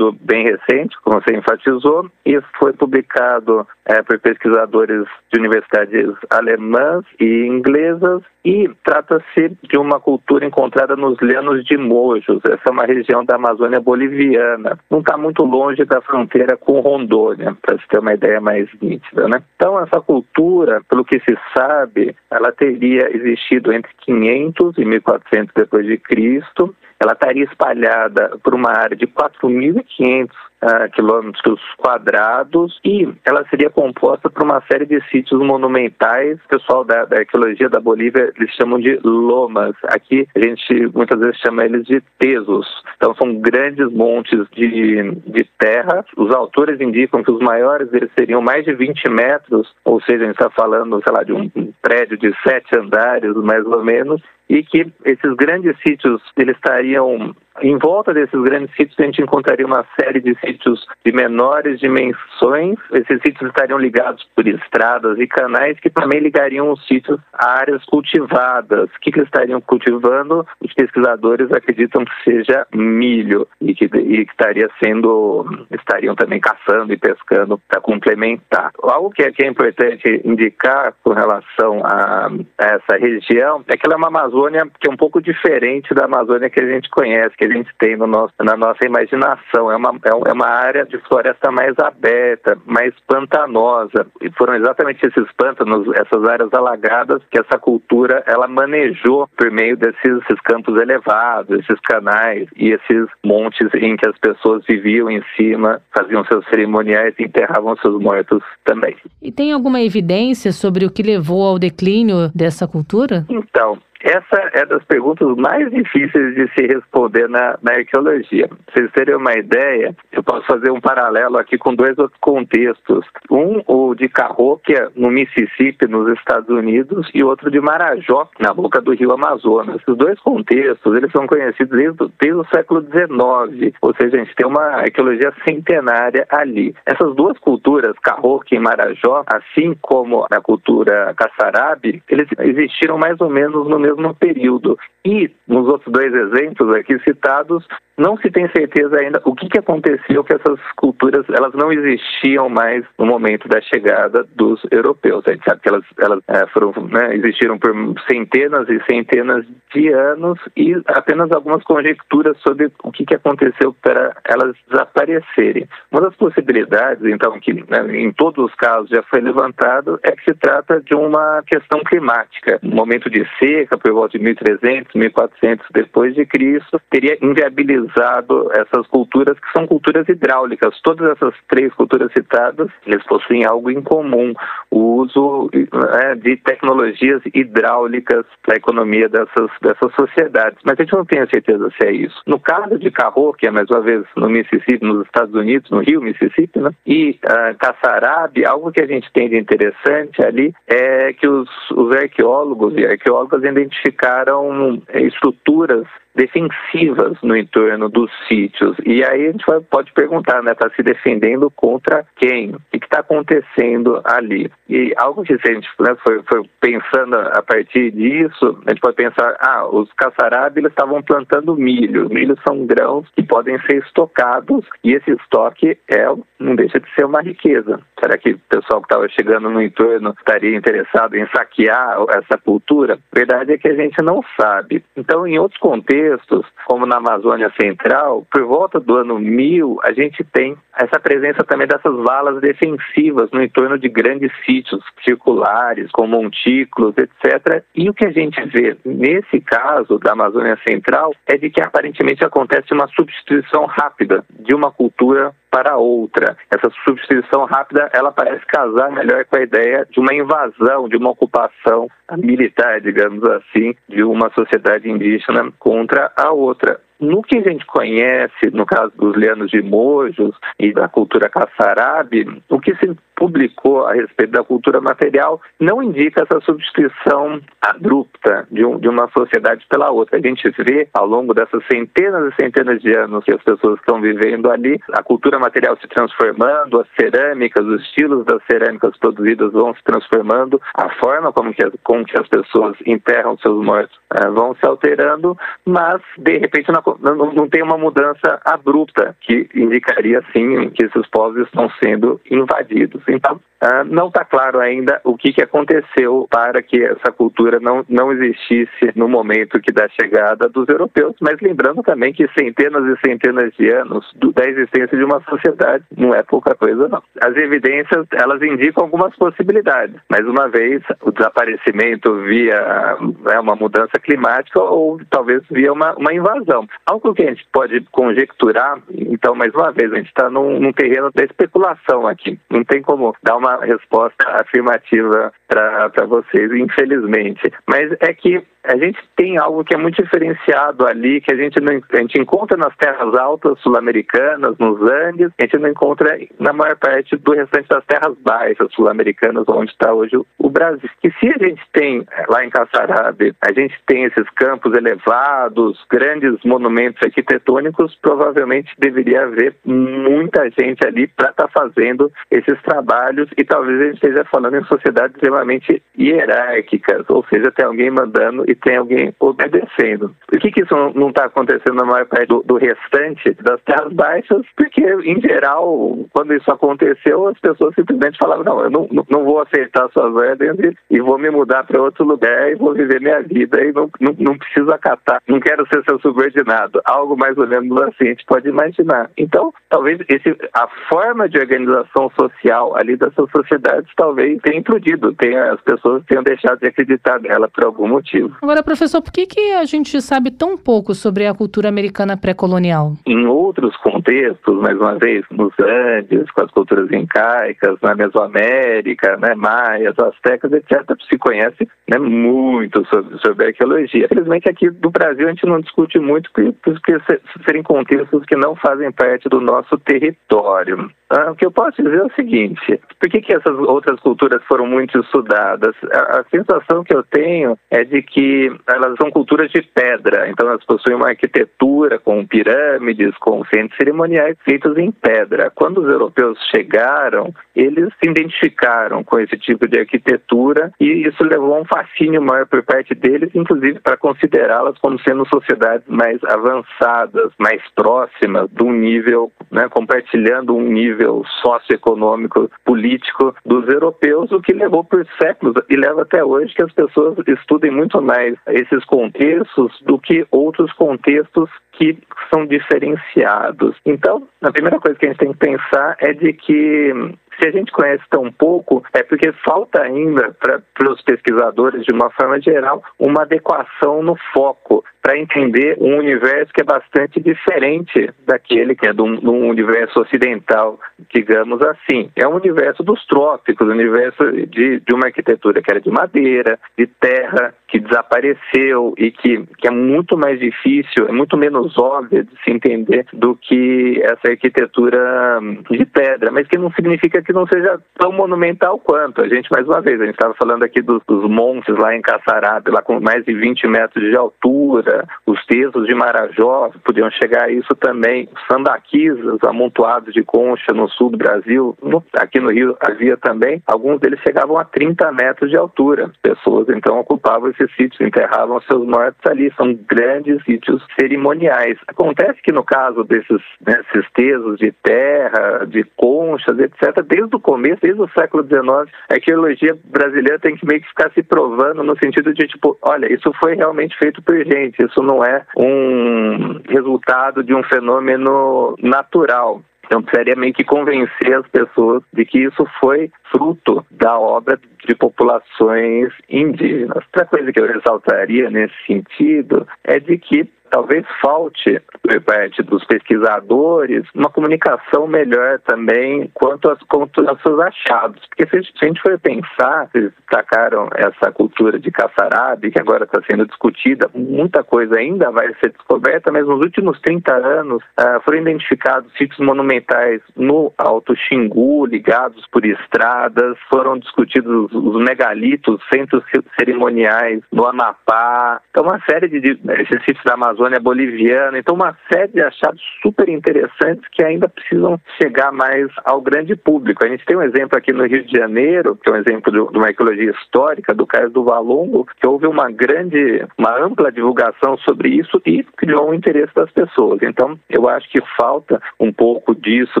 bem recente, como você enfatizou, e foi publicado é, por pesquisadores de universidades alemãs e inglesas e trata-se de uma cultura encontrada nos Llanos de Mojos. Essa é uma região da Amazônia boliviana. Não está muito longe da fronteira com Rondônia, para se ter uma ideia mais nítida. Né? Então, essa cultura, pelo que se sabe, ela teria existido entre 500 e 1400 depois de Cristo ela estaria espalhada por uma área de 4.500 uh, quilômetros quadrados e ela seria composta por uma série de sítios monumentais. O pessoal da, da arqueologia da Bolívia eles chamam de lomas. Aqui a gente muitas vezes chama eles de tesos. Então são grandes montes de, de terra. Os autores indicam que os maiores eles seriam mais de 20 metros, ou seja, a gente está falando, sei lá, de um prédio de sete andares, mais ou menos, e que esses grandes sítios eles estariam em volta desses grandes sítios, a gente encontraria uma série de sítios de menores dimensões. Esses sítios estariam ligados por estradas e canais que também ligariam os sítios a áreas cultivadas. O que, que estariam cultivando? Os pesquisadores acreditam que seja milho e que, e que estaria sendo, estariam também caçando e pescando para complementar. Algo que é, que é importante indicar com relação a, a essa região é que ela é uma Amazônia que é um pouco diferente da Amazônia que a gente conhece, que a gente tem no nosso, na nossa imaginação. É uma, é, é uma área de floresta mais aberta, mais pantanosa. E foram exatamente esses pântanos, essas áreas alagadas, que essa cultura ela manejou por meio desses, desses campos elevados, esses canais e esses montes em que as pessoas viviam em cima, faziam seus cerimoniais e enterravam seus mortos também. E tem alguma evidência sobre o que levou ao declínio dessa cultura? Então, essa é das perguntas mais difíceis de se responder na, na arqueologia. Pra vocês terem uma ideia, eu posso fazer um paralelo aqui com dois outros contextos. Um, o de Carróquia, no Mississippi, nos Estados Unidos, e outro de Marajó, na boca do rio Amazonas. Os dois contextos, eles são conhecidos desde, desde o século XIX, ou seja, a gente tem uma arqueologia centenária ali. Essas duas culturas, Carróquia e Marajó, assim como a cultura Kassarabi, eles existiram mais ou menos no mesmo mesmo período. E nos outros dois exemplos aqui citados, não se tem certeza ainda o que, que aconteceu que essas culturas elas não existiam mais no momento da chegada dos europeus. A gente sabe que elas, elas é, foram, né, existiram por centenas e centenas de anos e apenas algumas conjecturas sobre o que, que aconteceu para elas desaparecerem. Uma das possibilidades, então, que né, em todos os casos já foi levantado, é que se trata de uma questão climática. Um momento de seca, por volta de 1300, 1400 depois de Cristo, teria inviabilizado essas culturas que são culturas hidráulicas. Todas essas três culturas citadas, eles possuem algo em comum, o uso né, de tecnologias hidráulicas para a economia dessas, dessas sociedades. Mas a gente não tem a certeza se é isso. No caso de Carro, que é mais uma vez no Mississippi, nos Estados Unidos, no Rio Mississippi, né, e uh, Kassarabi, algo que a gente tem de interessante ali é que os, os arqueólogos e arqueólogas identificaram estruturas defensivas no entorno dos sítios. E aí a gente vai, pode perguntar, né? Está se defendendo contra quem? O que está acontecendo ali? E algo que a gente né, foi, foi, pensando a partir disso, a gente pode pensar, ah, os caçarabes estavam plantando milho. Milho são grãos que podem ser estocados e esse estoque é, não deixa de ser uma riqueza. Será que o pessoal que estava chegando no entorno estaria interessado em saquear essa cultura? A verdade é que a gente não sabe. Então, em outros contextos, contextos, como na Amazônia Central, por volta do ano 1000, a gente tem essa presença também dessas valas defensivas no entorno de grandes sítios circulares, com montículos, etc. E o que a gente vê nesse caso da Amazônia Central é de que aparentemente acontece uma substituição rápida de uma cultura para outra. Essa substituição rápida, ela parece casar melhor com a ideia de uma invasão, de uma ocupação militar, digamos assim, de uma sociedade indígena contra a outra. No que a gente conhece, no caso dos lianos de Mojos e da cultura caçarabe, o que se publicou a respeito da cultura material não indica essa substituição abrupta de, um, de, uma sociedade pela outra. A gente vê ao longo dessas centenas e centenas de anos que as pessoas estão vivendo ali, a cultura material se transformando, as cerâmicas, os estilos das cerâmicas produzidas vão se transformando, a forma como que, como que as pessoas enterram seus mortos uh, vão se alterando, mas de repente não, não, tem uma mudança abrupta que indicaria sim que esses povos estão sendo invadidos. Então, uh, não está claro ainda o que, que aconteceu para que essa cultura não, não existisse no momento que da chegada dos europeus, mas lembrando também que centenas e centenas de anos do, da existência de uma sociedade não é pouca coisa, não. As evidências, elas indicam algumas possibilidades, mas uma vez o desaparecimento via né, uma mudança climática ou talvez via uma, uma invasão. Algo que a gente pode conjecturar, então, mais uma vez, a gente está num, num terreno da especulação aqui. Não tem como dar uma resposta afirmativa para vocês, infelizmente. Mas é que a gente tem algo que é muito diferenciado ali, que a gente, não, a gente encontra nas terras altas sul-americanas, nos Andes, a gente não encontra na maior parte do restante das terras baixas sul-americanas, onde está hoje o Brasil. E se a gente tem, eh, lá em Caçarabe, a gente tem esses campos elevados, grandes monumentos arquitetônicos, provavelmente deveria haver muita gente ali para estar tá fazendo esses trabalhos e talvez a gente esteja falando em sociedades extremamente hierárquicas, ou seja, tem alguém mandando e tem alguém obedecendo. Por que, que isso não está acontecendo na maior parte do, do, restante das terras baixas? Porque, em geral, quando isso aconteceu, as pessoas simplesmente falavam: não, eu não, não vou aceitar suas ordens e, e vou me mudar para outro lugar e vou viver minha vida e não, não, não preciso acatar, não quero ser seu subordinado. Algo mais ou menos assim, a gente pode imaginar. Então, talvez esse, a forma de organização social ali dessas sociedades talvez tenha implodido, tenha, as pessoas tenham deixado de acreditar nela por algum motivo. Agora, professor, por que, que a gente sabe tão pouco sobre a cultura americana pré-colonial? Em outros contextos, mais uma vez, nos Andes, com as culturas incaicas, na Mesoamérica, né, maias, astecas, etc., se conhece né, muito sobre, sobre arqueologia. Infelizmente, aqui do Brasil a gente não discute muito porque, porque serem contextos que não fazem parte do nosso território. Ah, o que eu posso dizer é o seguinte: por que, que essas outras culturas foram muito estudadas? A, a, sensação que eu tenho é de que elas são culturas de pedra, então elas possuem uma arquitetura com pirâmides, com centros cerimoniais feitos em pedra. Quando os europeus chegaram, eles se identificaram com esse tipo de arquitetura e isso levou a um fascínio maior por parte deles, inclusive para considerá-las como sendo sociedades mais avançadas, mais próximas de um nível, né, compartilhando um nível nível socioeconômico, político dos europeus, o que levou por séculos e leva até hoje que as pessoas estudem muito mais esses contextos do que outros contextos que são diferenciados. Então, a primeira coisa que a gente tem que pensar é de que se a gente conhece tão pouco, é porque falta ainda para os pesquisadores, de uma forma geral, uma adequação no foco para entender um universo que é bastante diferente daquele que é do, do, universo ocidental, digamos assim. É um universo dos trópicos, um universo de, de uma arquitetura que era de madeira, de terra, que desapareceu e que, que é muito mais difícil, é muito menos óbvia de se entender do que essa arquitetura de pedra, mas que não significa que não seja tão monumental quanto. A gente, mais uma vez, a gente estava falando aqui dos, dos montes lá em Caçarabe, lá com mais de 20 metros de altura, os textos de Marajó podiam chegar a isso também. Os sambaquisas amontoados de concha no sul do Brasil, no, aqui no Rio havia também, alguns deles chegavam a 30 metros de altura. Pessoas então ocupavam esses sítios, enterravam seus mortos ali. São grandes sítios cerimoniais. Acontece que no caso desses, né, textos de terra, de conchas, etc., desde o começo, desde o século XIX, a arqueologia brasileira tem que meio que ficar se provando no sentido de, tipo, olha, isso foi realmente feito por gente, isso não é um resultado de um fenômeno natural. Então precisaria meio que convencer as pessoas de que isso foi fruto da obra de populações indígenas. Outra coisa que eu ressaltaria nesse sentido é de que talvez falte por parte dos pesquisadores uma comunicação melhor também quanto, aos, quanto seus achados. Porque se a gente for pensar, vocês destacaram essa cultura de caçarabe, que agora está sendo discutida, muita coisa ainda vai ser descoberta, mas nos últimos 30 anos uh, foram identificados sítios monumentais no Alto Xingu, ligados por estradas, foram discutidos os megalitos, centros cerimoniais no Amapá, então uma série de, de esses sítios da Amazônia boliviana, então uma série de achados super interessantes que ainda precisam chegar mais ao grande público. A gente tem um exemplo aqui no Rio de Janeiro, que é um exemplo de uma ecologia histórica do Caio do Valongo, que houve uma grande, uma ampla divulgação sobre isso e criou um interesse das pessoas. Então, eu acho que falta um pouco disso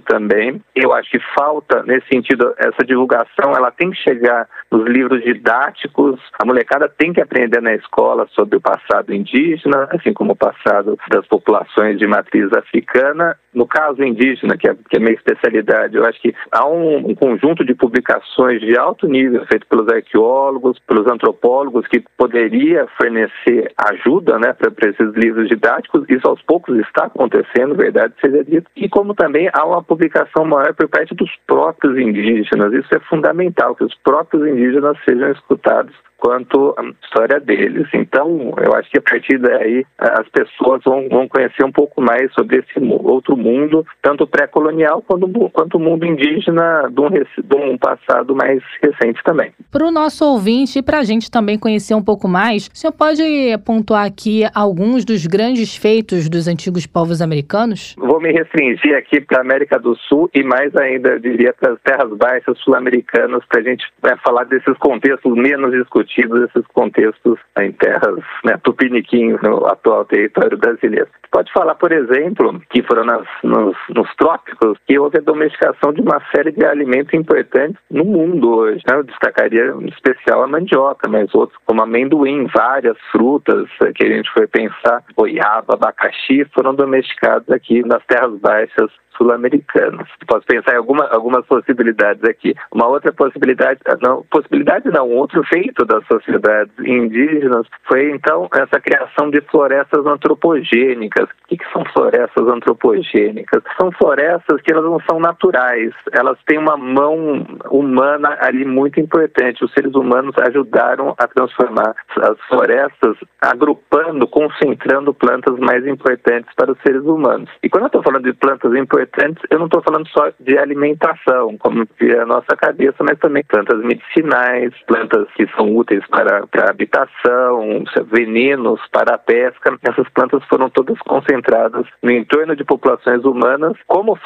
também. Eu acho que falta, nesse sentido, essa divulgação, ela tem que chegar nos livros didáticos. A molecada tem que aprender na escola sobre o passado indígena, assim como o passado das populações de matriz africana. No caso indígena, que é, que é minha especialidade, eu acho que há um, um conjunto de publicações de alto nível feito pelos arqueólogos, pelos antropólogos, que poderia fornecer ajuda né, para esses livros didáticos. Isso aos poucos está acontecendo, verdade seja dito. E como também há uma publicação maior por parte dos próprios indígenas. Isso é fundamental, que os próprios indígenas sejam escutados quanto a história deles. Então, eu acho que a partir daí as pessoas vão, vão conhecer um pouco mais sobre esse outro mundo, tanto pré-colonial quanto, quanto o mundo indígena de um, de um passado mais recente também. Para o nosso ouvinte e para a gente também conhecer um pouco mais, o senhor pode pontuar aqui alguns dos grandes feitos dos antigos povos americanos? Vou me restringir aqui para a América do Sul e mais ainda, diria, para as terras baixas sul-americanas, para a gente né, falar desses contextos menos discutidos discutidos esses contextos em terras né, tupiniquins no atual território brasileiro. Pode falar, por exemplo, que foram nas, nos, nos, trópicos que houve a domesticação de uma série de alimentos importantes no mundo hoje. Né? Eu destacaria em especial a mandioca, mas outros como amendoim, várias frutas que a gente foi pensar, goiaba, abacaxi, foram domesticados aqui nas terras baixas sul-americanos. Posso pensar em alguma, algumas possibilidades aqui. Uma outra possibilidade, não, possibilidade não, outro feito das sociedades indígenas foi então essa criação de florestas antropogênicas. O que, que são florestas antropogênicas? São florestas que elas não são naturais, elas têm uma mão humana ali muito importante. Os seres humanos ajudaram a transformar as florestas, agrupando, concentrando plantas mais importantes para os seres humanos. E quando eu estou falando de plantas importantes, importantes, eu não estou falando só de alimentação, como via a nossa cabeça, mas também plantas medicinais, plantas que são úteis para, para a habitação, venenos para a pesca. Essas plantas foram todas concentradas no entorno de populações humanas, como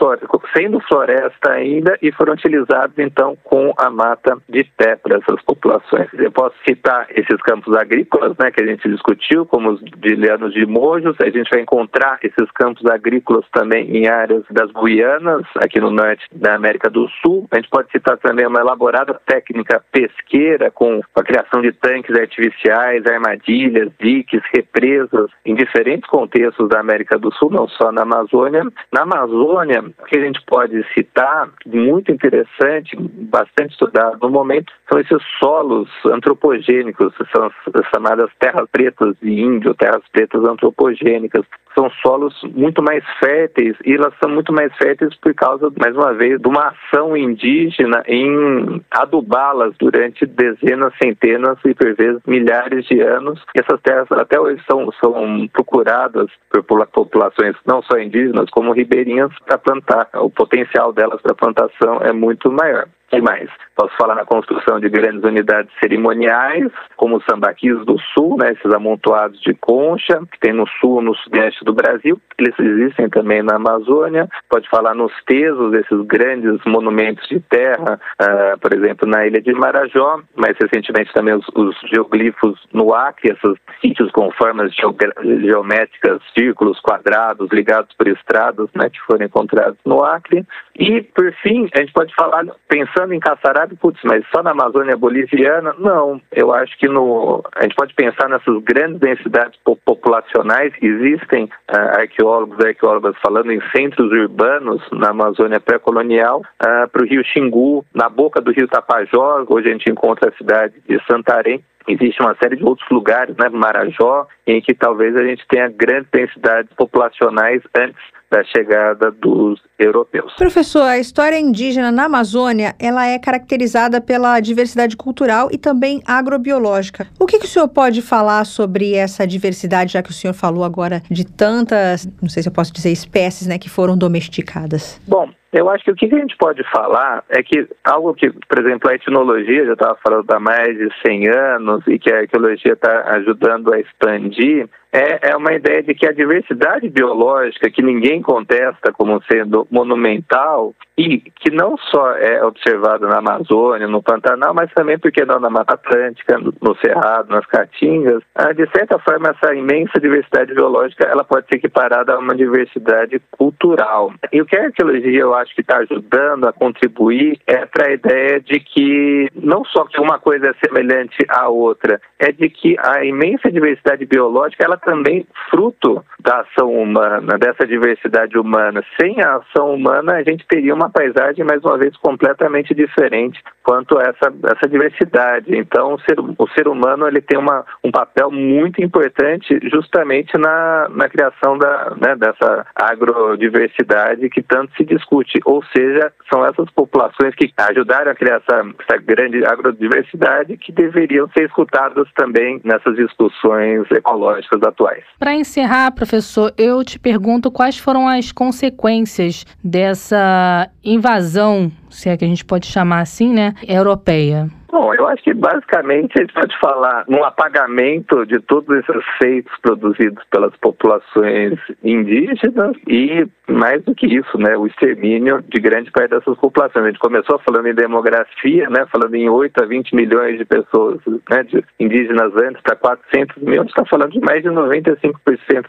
sendo floresta ainda, e foram utilizadas então com a mata de pé para essas populações. Eu posso citar esses campos agrícolas, né, que a gente discutiu, como os de Leanos de Mojos, a gente vai encontrar esses campos agrícolas também em áreas das das Guianas, aqui no norte da América do Sul. A gente pode citar também uma elaborada técnica pesqueira com a criação de tanques artificiais, armadilhas, diques, represas em diferentes contextos da América do Sul, não só na Amazônia. Na Amazônia, o que a gente pode citar, muito interessante, bastante estudado no momento, são esses solos antropogênicos, são as chamadas terras pretas de índio, terras pretas antropogênicas. São solos muito mais férteis e elas são muito mais férteis por causa, mais uma vez, de uma ação indígena em adubá-las durante dezenas, centenas e por vezes milhares de anos. Essas terras até hoje são, são procuradas por populações não só indígenas, como ribeirinhas para plantar. O potencial delas para plantação é muito maior que mais? Posso falar na construção de grandes unidades cerimoniais, como os sambaquis do sul, né, esses amontoados de concha, que tem no sul, no sudeste do Brasil. Eles existem também na Amazônia. Pode falar nos tesos, esses grandes monumentos de terra, uh, por exemplo, na ilha de Marajó, mais recentemente também os, os geoglifos no Acre, esses sítios com formas geométricas, círculos, quadrados, ligados por estradas, né, que foram encontrados no Acre. E, por fim, a gente pode falar, pensando pensando em caçarada, putz, mas só na Amazônia boliviana? Não, eu acho que no, a gente pode pensar nessas grandes densidades populacionais. Existem uh, arqueólogos e arqueólogas falando em centros urbanos na Amazônia pré-colonial, uh, para o rio Xingu, na boca do rio Tapajós, hoje a gente encontra a cidade de Santarém, existe uma série de outros lugares, né, Marajó, em que talvez a gente tenha grandes densidades populacionais antes da chegada dos europeus. Professor, a história indígena na Amazônia, ela é caracterizada pela diversidade cultural e também agrobiológica. O que, que o senhor pode falar sobre essa diversidade, já que o senhor falou agora de tantas, não sei se eu posso dizer espécies, né, que foram domesticadas? Bom, eu acho que o que a gente pode falar é que algo que, por exemplo, a etnologia já estava falando há mais de 100 anos e que a arqueologia está ajudando a expandir, é, é uma ideia de que a diversidade biológica, que ninguém contesta como sendo monumental, e que não só é observada na Amazônia, no Pantanal, mas também, porque não, na Mata Atlântica, no Cerrado, nas Caatingas, ah, de certa forma, essa imensa diversidade biológica ela pode ser equiparada a uma diversidade cultural. E o que a arqueologia, eu acho que está ajudando a contribuir é para a ideia de que não só que uma coisa é semelhante à outra, é de que a imensa diversidade biológica ela também fruto da ação humana, dessa diversidade humana. Sem a ação humana, a gente teria uma paisagem, mais uma vez, completamente diferente quanto a essa, essa diversidade. Então, o ser, o ser humano ele tem uma, um papel muito importante justamente na, na criação da, né, dessa agrodiversidade que tanto se discute. Ou seja, são essas populações que ajudaram a criar essa, essa grande agrodiversidade que deveriam ser escutadas também nessas discussões ecológicas atuais. Para encerrar, professor, eu te pergunto quais foram as consequências dessa invasão, se é que a gente pode chamar assim, né, europeia. Bom, eu acho que basicamente a gente pode falar num apagamento de todos esses feitos produzidos pelas populações indígenas e mais do que isso, né, o extermínio de grande parte dessas populações. A gente começou falando em demografia, né, falando em 8 a 20 milhões de pessoas né, de indígenas antes para 400 mil, a gente está falando de mais de 95%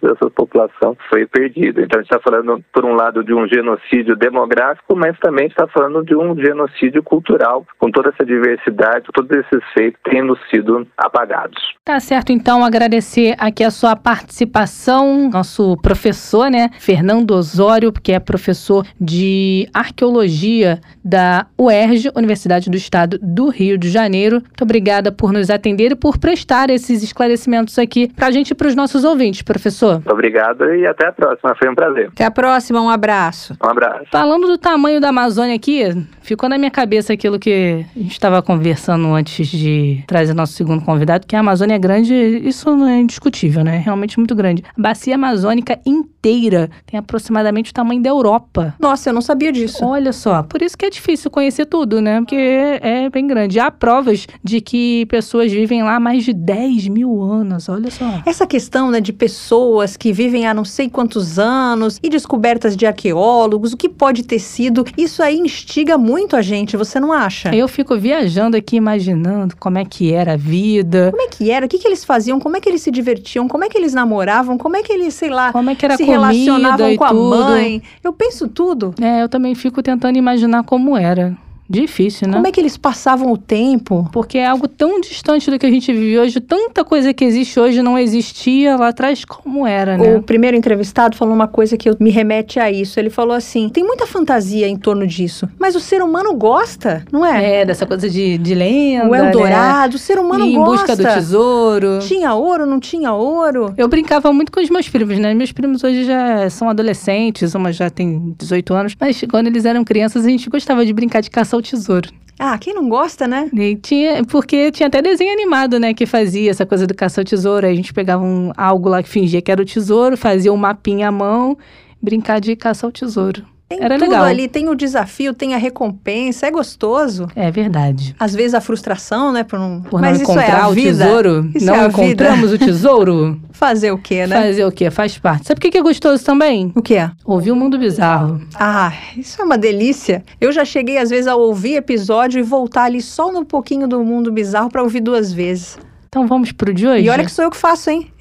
dessa população foi perdida. Então a gente está falando, por um lado, de um genocídio demográfico, mas também está falando de um genocídio cultural, com toda essa diversidade todos esses feitos tendo sido apagados. Tá certo, então, agradecer aqui a sua participação, nosso professor, né, Fernando Osório, que é professor de arqueologia da UERJ, Universidade do Estado do Rio de Janeiro. Muito obrigada por nos atender e por prestar esses esclarecimentos aqui para a gente e para os nossos ouvintes, professor. Obrigado e até a próxima, foi um prazer. Até a próxima, um abraço. Um abraço. Falando do tamanho da Amazônia aqui, ficou na minha cabeça aquilo que a gente estava conversando conversando antes de trazer nosso segundo convidado, que a Amazônia é grande, isso não é indiscutível, né? É realmente muito grande. A bacia amazônica inteira tem aproximadamente o tamanho da Europa. Nossa, eu não sabia disso. Olha só, por isso que é difícil conhecer tudo, né? Porque é bem grande. Há provas de que pessoas vivem lá há mais de 10 mil anos, olha só. Essa questão, né, de pessoas que vivem há não sei quantos anos e descobertas de arqueólogos, o que pode ter sido, isso aí instiga muito a gente, você não acha? Eu fico viajando aqui aqui imaginando como é que era a vida. Como é que era? O que, que eles faziam? Como é que eles se divertiam? Como é que eles namoravam? Como é que eles, sei lá, como é que era se relacionavam com tudo. a mãe? Eu penso tudo. É, eu também fico tentando imaginar como era. Difícil, né? Como é que eles passavam o tempo? Porque é algo tão distante do que a gente vive hoje, tanta coisa que existe hoje não existia lá atrás como era, né? O primeiro entrevistado falou uma coisa que me remete a isso. Ele falou assim: tem muita fantasia em torno disso, mas o ser humano gosta, não é? É, dessa coisa de, de lenda. O Eldorado, né? o ser humano e gosta. Em busca do tesouro. Tinha ouro, não tinha ouro? Eu brincava muito com os meus primos, né? Meus primos hoje já são adolescentes, uma já tem 18 anos, mas quando eles eram crianças a gente gostava de brincar de caçar o tesouro. Ah, quem não gosta, né? E tinha, porque tinha até desenho animado, né, que fazia essa coisa do caçar o tesouro. Aí a gente pegava um, algo lá que fingia que era o tesouro, fazia um mapinha à mão, brincar de caçar o tesouro. Tem Era tudo legal. ali, tem o desafio, tem a recompensa, é gostoso. É verdade. Às vezes a frustração, né, por não, Por mas não isso encontrar é a o vida. tesouro, Isso não é a vida. encontramos o tesouro. Fazer o quê, né? Fazer o quê? Faz parte. Sabe o que que é gostoso também? O que é? Ouvir o mundo bizarro. Ah, isso é uma delícia. Eu já cheguei às vezes a ouvir episódio e voltar ali só no pouquinho do mundo bizarro para ouvir duas vezes. Então vamos pro de hoje? E olha que sou eu que faço, hein?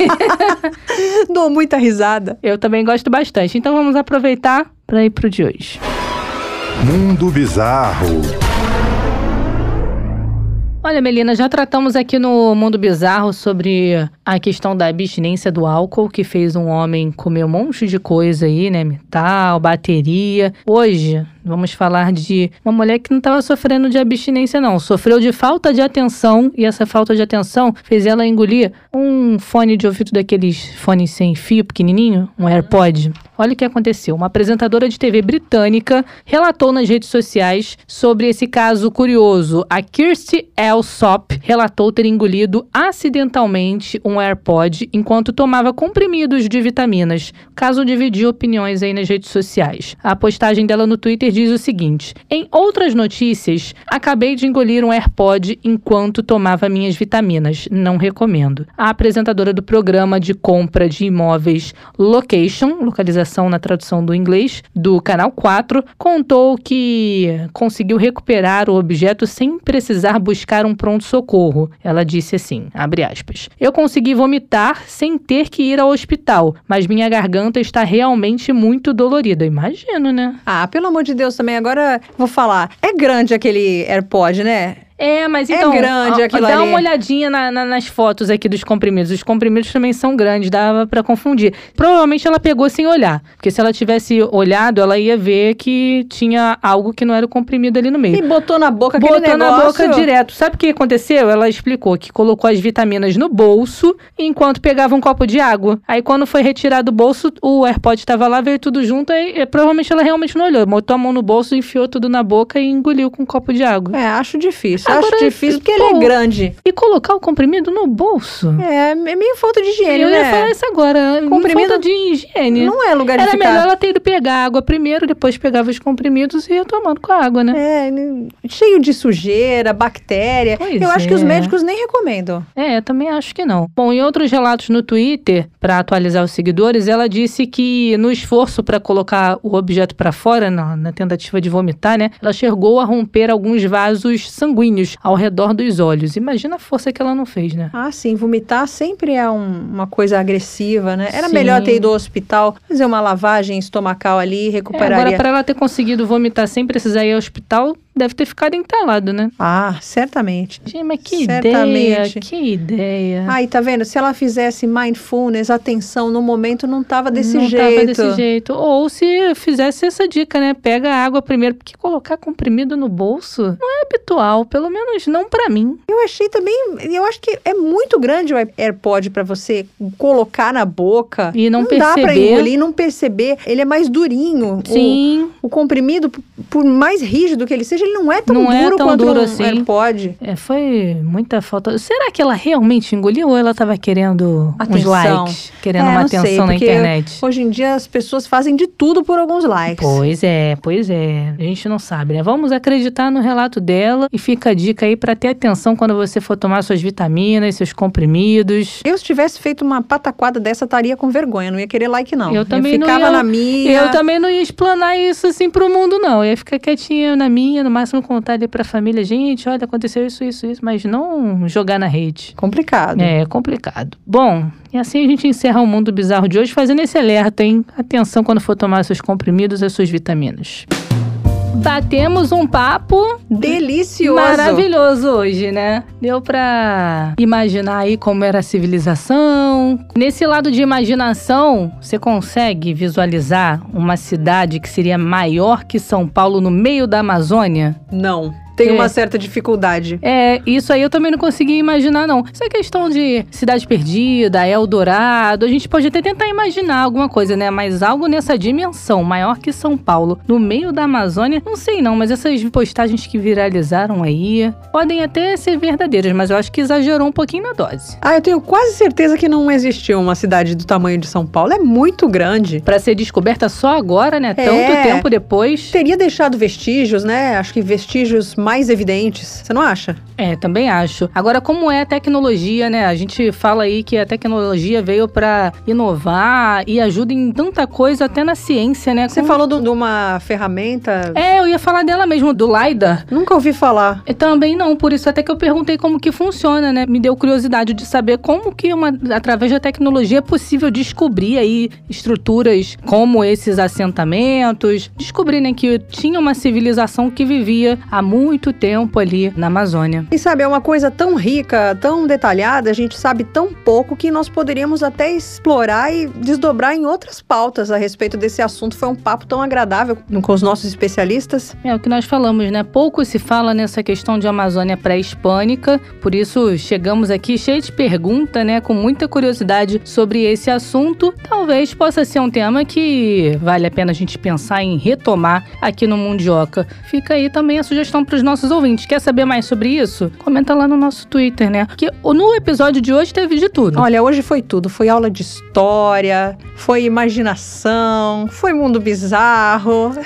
Dou muita risada. Eu também gosto bastante. Então vamos aproveitar para ir pro de hoje. Mundo Bizarro. Olha, Melina, já tratamos aqui no Mundo Bizarro sobre a questão da abstinência do álcool, que fez um homem comer um monte de coisa aí, né? Metal, bateria. Hoje, Vamos falar de uma mulher que não estava sofrendo de abstinência, não. Sofreu de falta de atenção e essa falta de atenção fez ela engolir um fone de ouvido daqueles fones sem fio pequenininho, um AirPod. Olha o que aconteceu. Uma apresentadora de TV britânica relatou nas redes sociais sobre esse caso curioso. A Kirsty Elsop relatou ter engolido acidentalmente um AirPod enquanto tomava comprimidos de vitaminas. O caso dividiu opiniões aí nas redes sociais. A postagem dela no Twitter diz o seguinte: Em outras notícias, acabei de engolir um AirPod enquanto tomava minhas vitaminas. Não recomendo. A apresentadora do programa de compra de imóveis Location, localização na tradução do inglês, do Canal 4, contou que conseguiu recuperar o objeto sem precisar buscar um pronto-socorro. Ela disse assim, aspas, Eu consegui vomitar sem ter que ir ao hospital, mas minha garganta está realmente muito dolorida. Imagino, né? Ah, pelo amor de Deus também, agora vou falar. É grande aquele AirPod, né? É, mas É então. grande ó, aquilo Dá ali. uma olhadinha na- na- nas fotos aqui dos comprimidos. Os comprimidos também são grandes, dava pra confundir. Provavelmente ela pegou sem olhar. Porque se ela tivesse olhado, ela ia ver que tinha algo que não era o comprimido ali no meio. E botou na boca aquele Botou na boca direto. Sabe o que aconteceu? Ela explicou que colocou as vitaminas no bolso enquanto pegava um copo de água. Aí quando foi retirado do bolso, o AirPod estava lá, veio tudo junto. Aí eh, provavelmente ela realmente não olhou. Botou a mão no bolso, enfiou tudo na boca e engoliu com um copo de água. É, acho difícil. Agora, acho difícil porque ele pô, é grande. E colocar o comprimido no bolso? É, é meio falta de higiene, Eu né? ia falar isso agora. Comprimido Falta de higiene. Não é lugar de Era ficar. melhor ela ter ido pegar água primeiro, depois pegava os comprimidos e ia tomando com a água, né? É, cheio de sujeira, bactéria. Pois Eu acho que os é. médicos nem recomendam. É, também acho que não. Bom, em outros relatos no Twitter, para atualizar os seguidores, ela disse que no esforço para colocar o objeto para fora, na, na tentativa de vomitar, né, ela chegou a romper alguns vasos sanguíneos ao redor dos olhos. Imagina a força que ela não fez, né? Ah, sim, vomitar sempre é um- uma coisa agressiva, né? Era Sim. melhor ter ido ao hospital, fazer uma lavagem estomacal ali, É, agora, para ela ter conseguido vomitar sem precisar ir ao hospital, deve ter ficado entalado, né? Ah, certamente. Gente, mas que Certamente. ideia, que ideia. Aí, tá vendo? Se ela fizesse mindfulness, atenção no momento, não tava desse não jeito. tava desse jeito. Ou se fizesse essa dica, né? Pega a água primeiro, porque colocar comprimido no bolso não é habitual, pelo menos não pra mim. Eu achei também, eu acho que é muito grande o AirPod pra você colocar na boca. E não dá pra perceber. engolir, não perceber. Ele é mais durinho. O- Sim. O, comprimido, p- por mais rígido que ele seja, ele não é tão Não é duro tão quanto duro um assim. AirPod. É, foi muita falta. Será que ela realmente engoliu ou ela tava querendo uns Atenção. likes? Querendo É, uma não sei, atenção na internet? Hoje em dia as pessoas fazem de tudo por alguns likes. Pois é, pois é. A gente não sabe, né? Vamos acreditar no relato dela e fica a dica aí pra ter atenção quando você for tomar suas vitaminas, seus comprimidos. Eu, se tivesse feito uma pataquada dessa, estaria com vergonha. Não ia querer like, não. Eu também não ficava ia- na minha. Eu também não ia explanar isso assim pro mundo, não. Eu ia ficar quietinha na minha, no máximo contar ali pra família, gente, olha, aconteceu isso, isso, isso, mas não jogar na rede. Complicado. É complicado. Bom, e assim a gente encerra o mundo bizarro de hoje fazendo esse alerta, hein? Atenção quando for tomar seus comprimidos e suas vitaminas. Batemos um papo Delicioso. Maravilhoso hoje, né? Deu pra imaginar aí como era a civilização. Nesse lado de imaginação, você consegue visualizar uma cidade que seria maior que São Paulo no meio da Amazônia? Não. Tem É. uma certa dificuldade. É, isso aí eu também não consegui imaginar, não. Essa questão de cidade perdida, Eldorado, a gente pode até tentar imaginar alguma coisa, né? Mas algo nessa dimensão, maior que São Paulo, no meio da Amazônia, não sei não, mas essas postagens que viralizaram aí podem até ser verdadeiras, mas eu acho que exagerou um pouquinho na dose. Ah, eu tenho quase certeza que não existiu uma cidade do tamanho de São Paulo. É muito grande. Pra ser descoberta só agora, né? Tanto É. tempo depois. Teria deixado vestígios, né? Acho que vestígios mais evidentes. Você não acha? É, também acho. Agora, como é a tecnologia, né? A gente fala aí que a tecnologia veio pra inovar e ajuda em tanta coisa, até na ciência, né? Você falou de uma ferramenta. É, eu ia falar dela mesmo, do LiDAR. Nunca ouvi falar. E também não, por isso até que eu perguntei como que funciona, né? Me deu curiosidade de saber como que uma, através da tecnologia é possível descobrir aí estruturas como esses assentamentos, descobrir, né, que tinha uma civilização que vivia há muito muito tempo ali na Amazônia. E sabe, é uma coisa tão rica, tão detalhada, a gente sabe tão pouco que nós poderíamos até explorar e desdobrar em outras pautas a respeito desse assunto. Foi um papo tão agradável com os nossos especialistas. É o que nós falamos, né? Pouco se fala nessa questão de Amazônia pré-hispânica, por isso chegamos aqui cheio de pergunta, né? Com muita curiosidade sobre esse assunto. Talvez possa ser um tema que vale a pena a gente pensar em retomar aqui no Mundioca. Fica aí também a sugestão para os nossos ouvintes. Quer saber mais sobre isso? Comenta lá no nosso Twitter, né? Porque no episódio de hoje teve de tudo. Olha, hoje foi tudo. Foi aula de história, foi imaginação, foi mundo bizarro.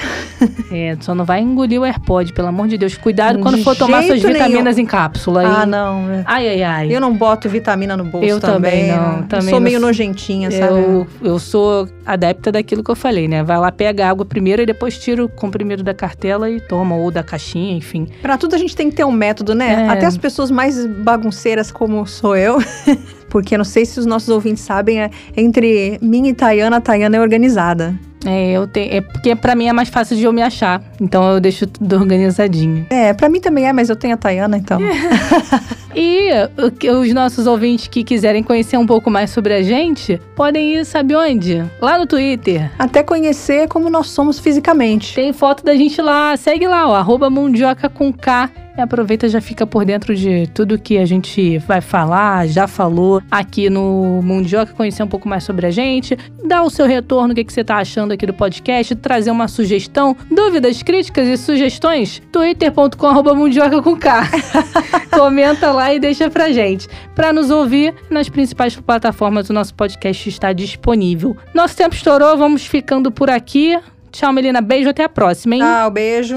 É, só não vai engolir o AirPod, pelo amor de Deus. Cuidado quando for tomar suas vitaminas em cápsula. Hein? Ah, não. Ai, ai, ai. Eu não boto vitamina no bolso eu também. também não. Também sou não meio nojentinha, sabe? Eu, eu sou adepta daquilo que eu falei, né? Vai lá, pega a água primeiro e depois tira o comprimido da cartela e toma, ou da caixinha, enfim. Pra tudo a gente tem que ter um método, né? É. Até as pessoas mais bagunceiras como sou eu. Porque não sei se os nossos ouvintes sabem, é, entre mim e Tayana, a Tayana é organizada. É, eu tenho, é porque pra mim é mais fácil de eu me achar. Então eu deixo tudo organizadinho. É, pra mim também é, mas eu tenho a Tayana, então. E o que- os nossos ouvintes que quiserem conhecer um pouco mais sobre a gente, podem ir, sabe onde? Lá no Twitter. Até conhecer como nós somos fisicamente. Tem foto da gente lá. Segue lá, ó, arroba mundioca com K. E aproveita já fica por dentro de tudo que a gente vai falar, já falou aqui no Mundioca, conhecer um pouco mais sobre a gente, dar o seu retorno, o que, que você tá achando aqui do podcast, trazer uma sugestão, dúvidas, críticas e sugestões, twitter.com mundioca com K. Comenta lá e deixa pra gente. Pra nos ouvir, nas principais plataformas o nosso podcast está disponível. Nosso tempo estourou, vamos ficando por aqui. Tchau, Melina. Beijo, até a próxima, hein? Ah, o beijo.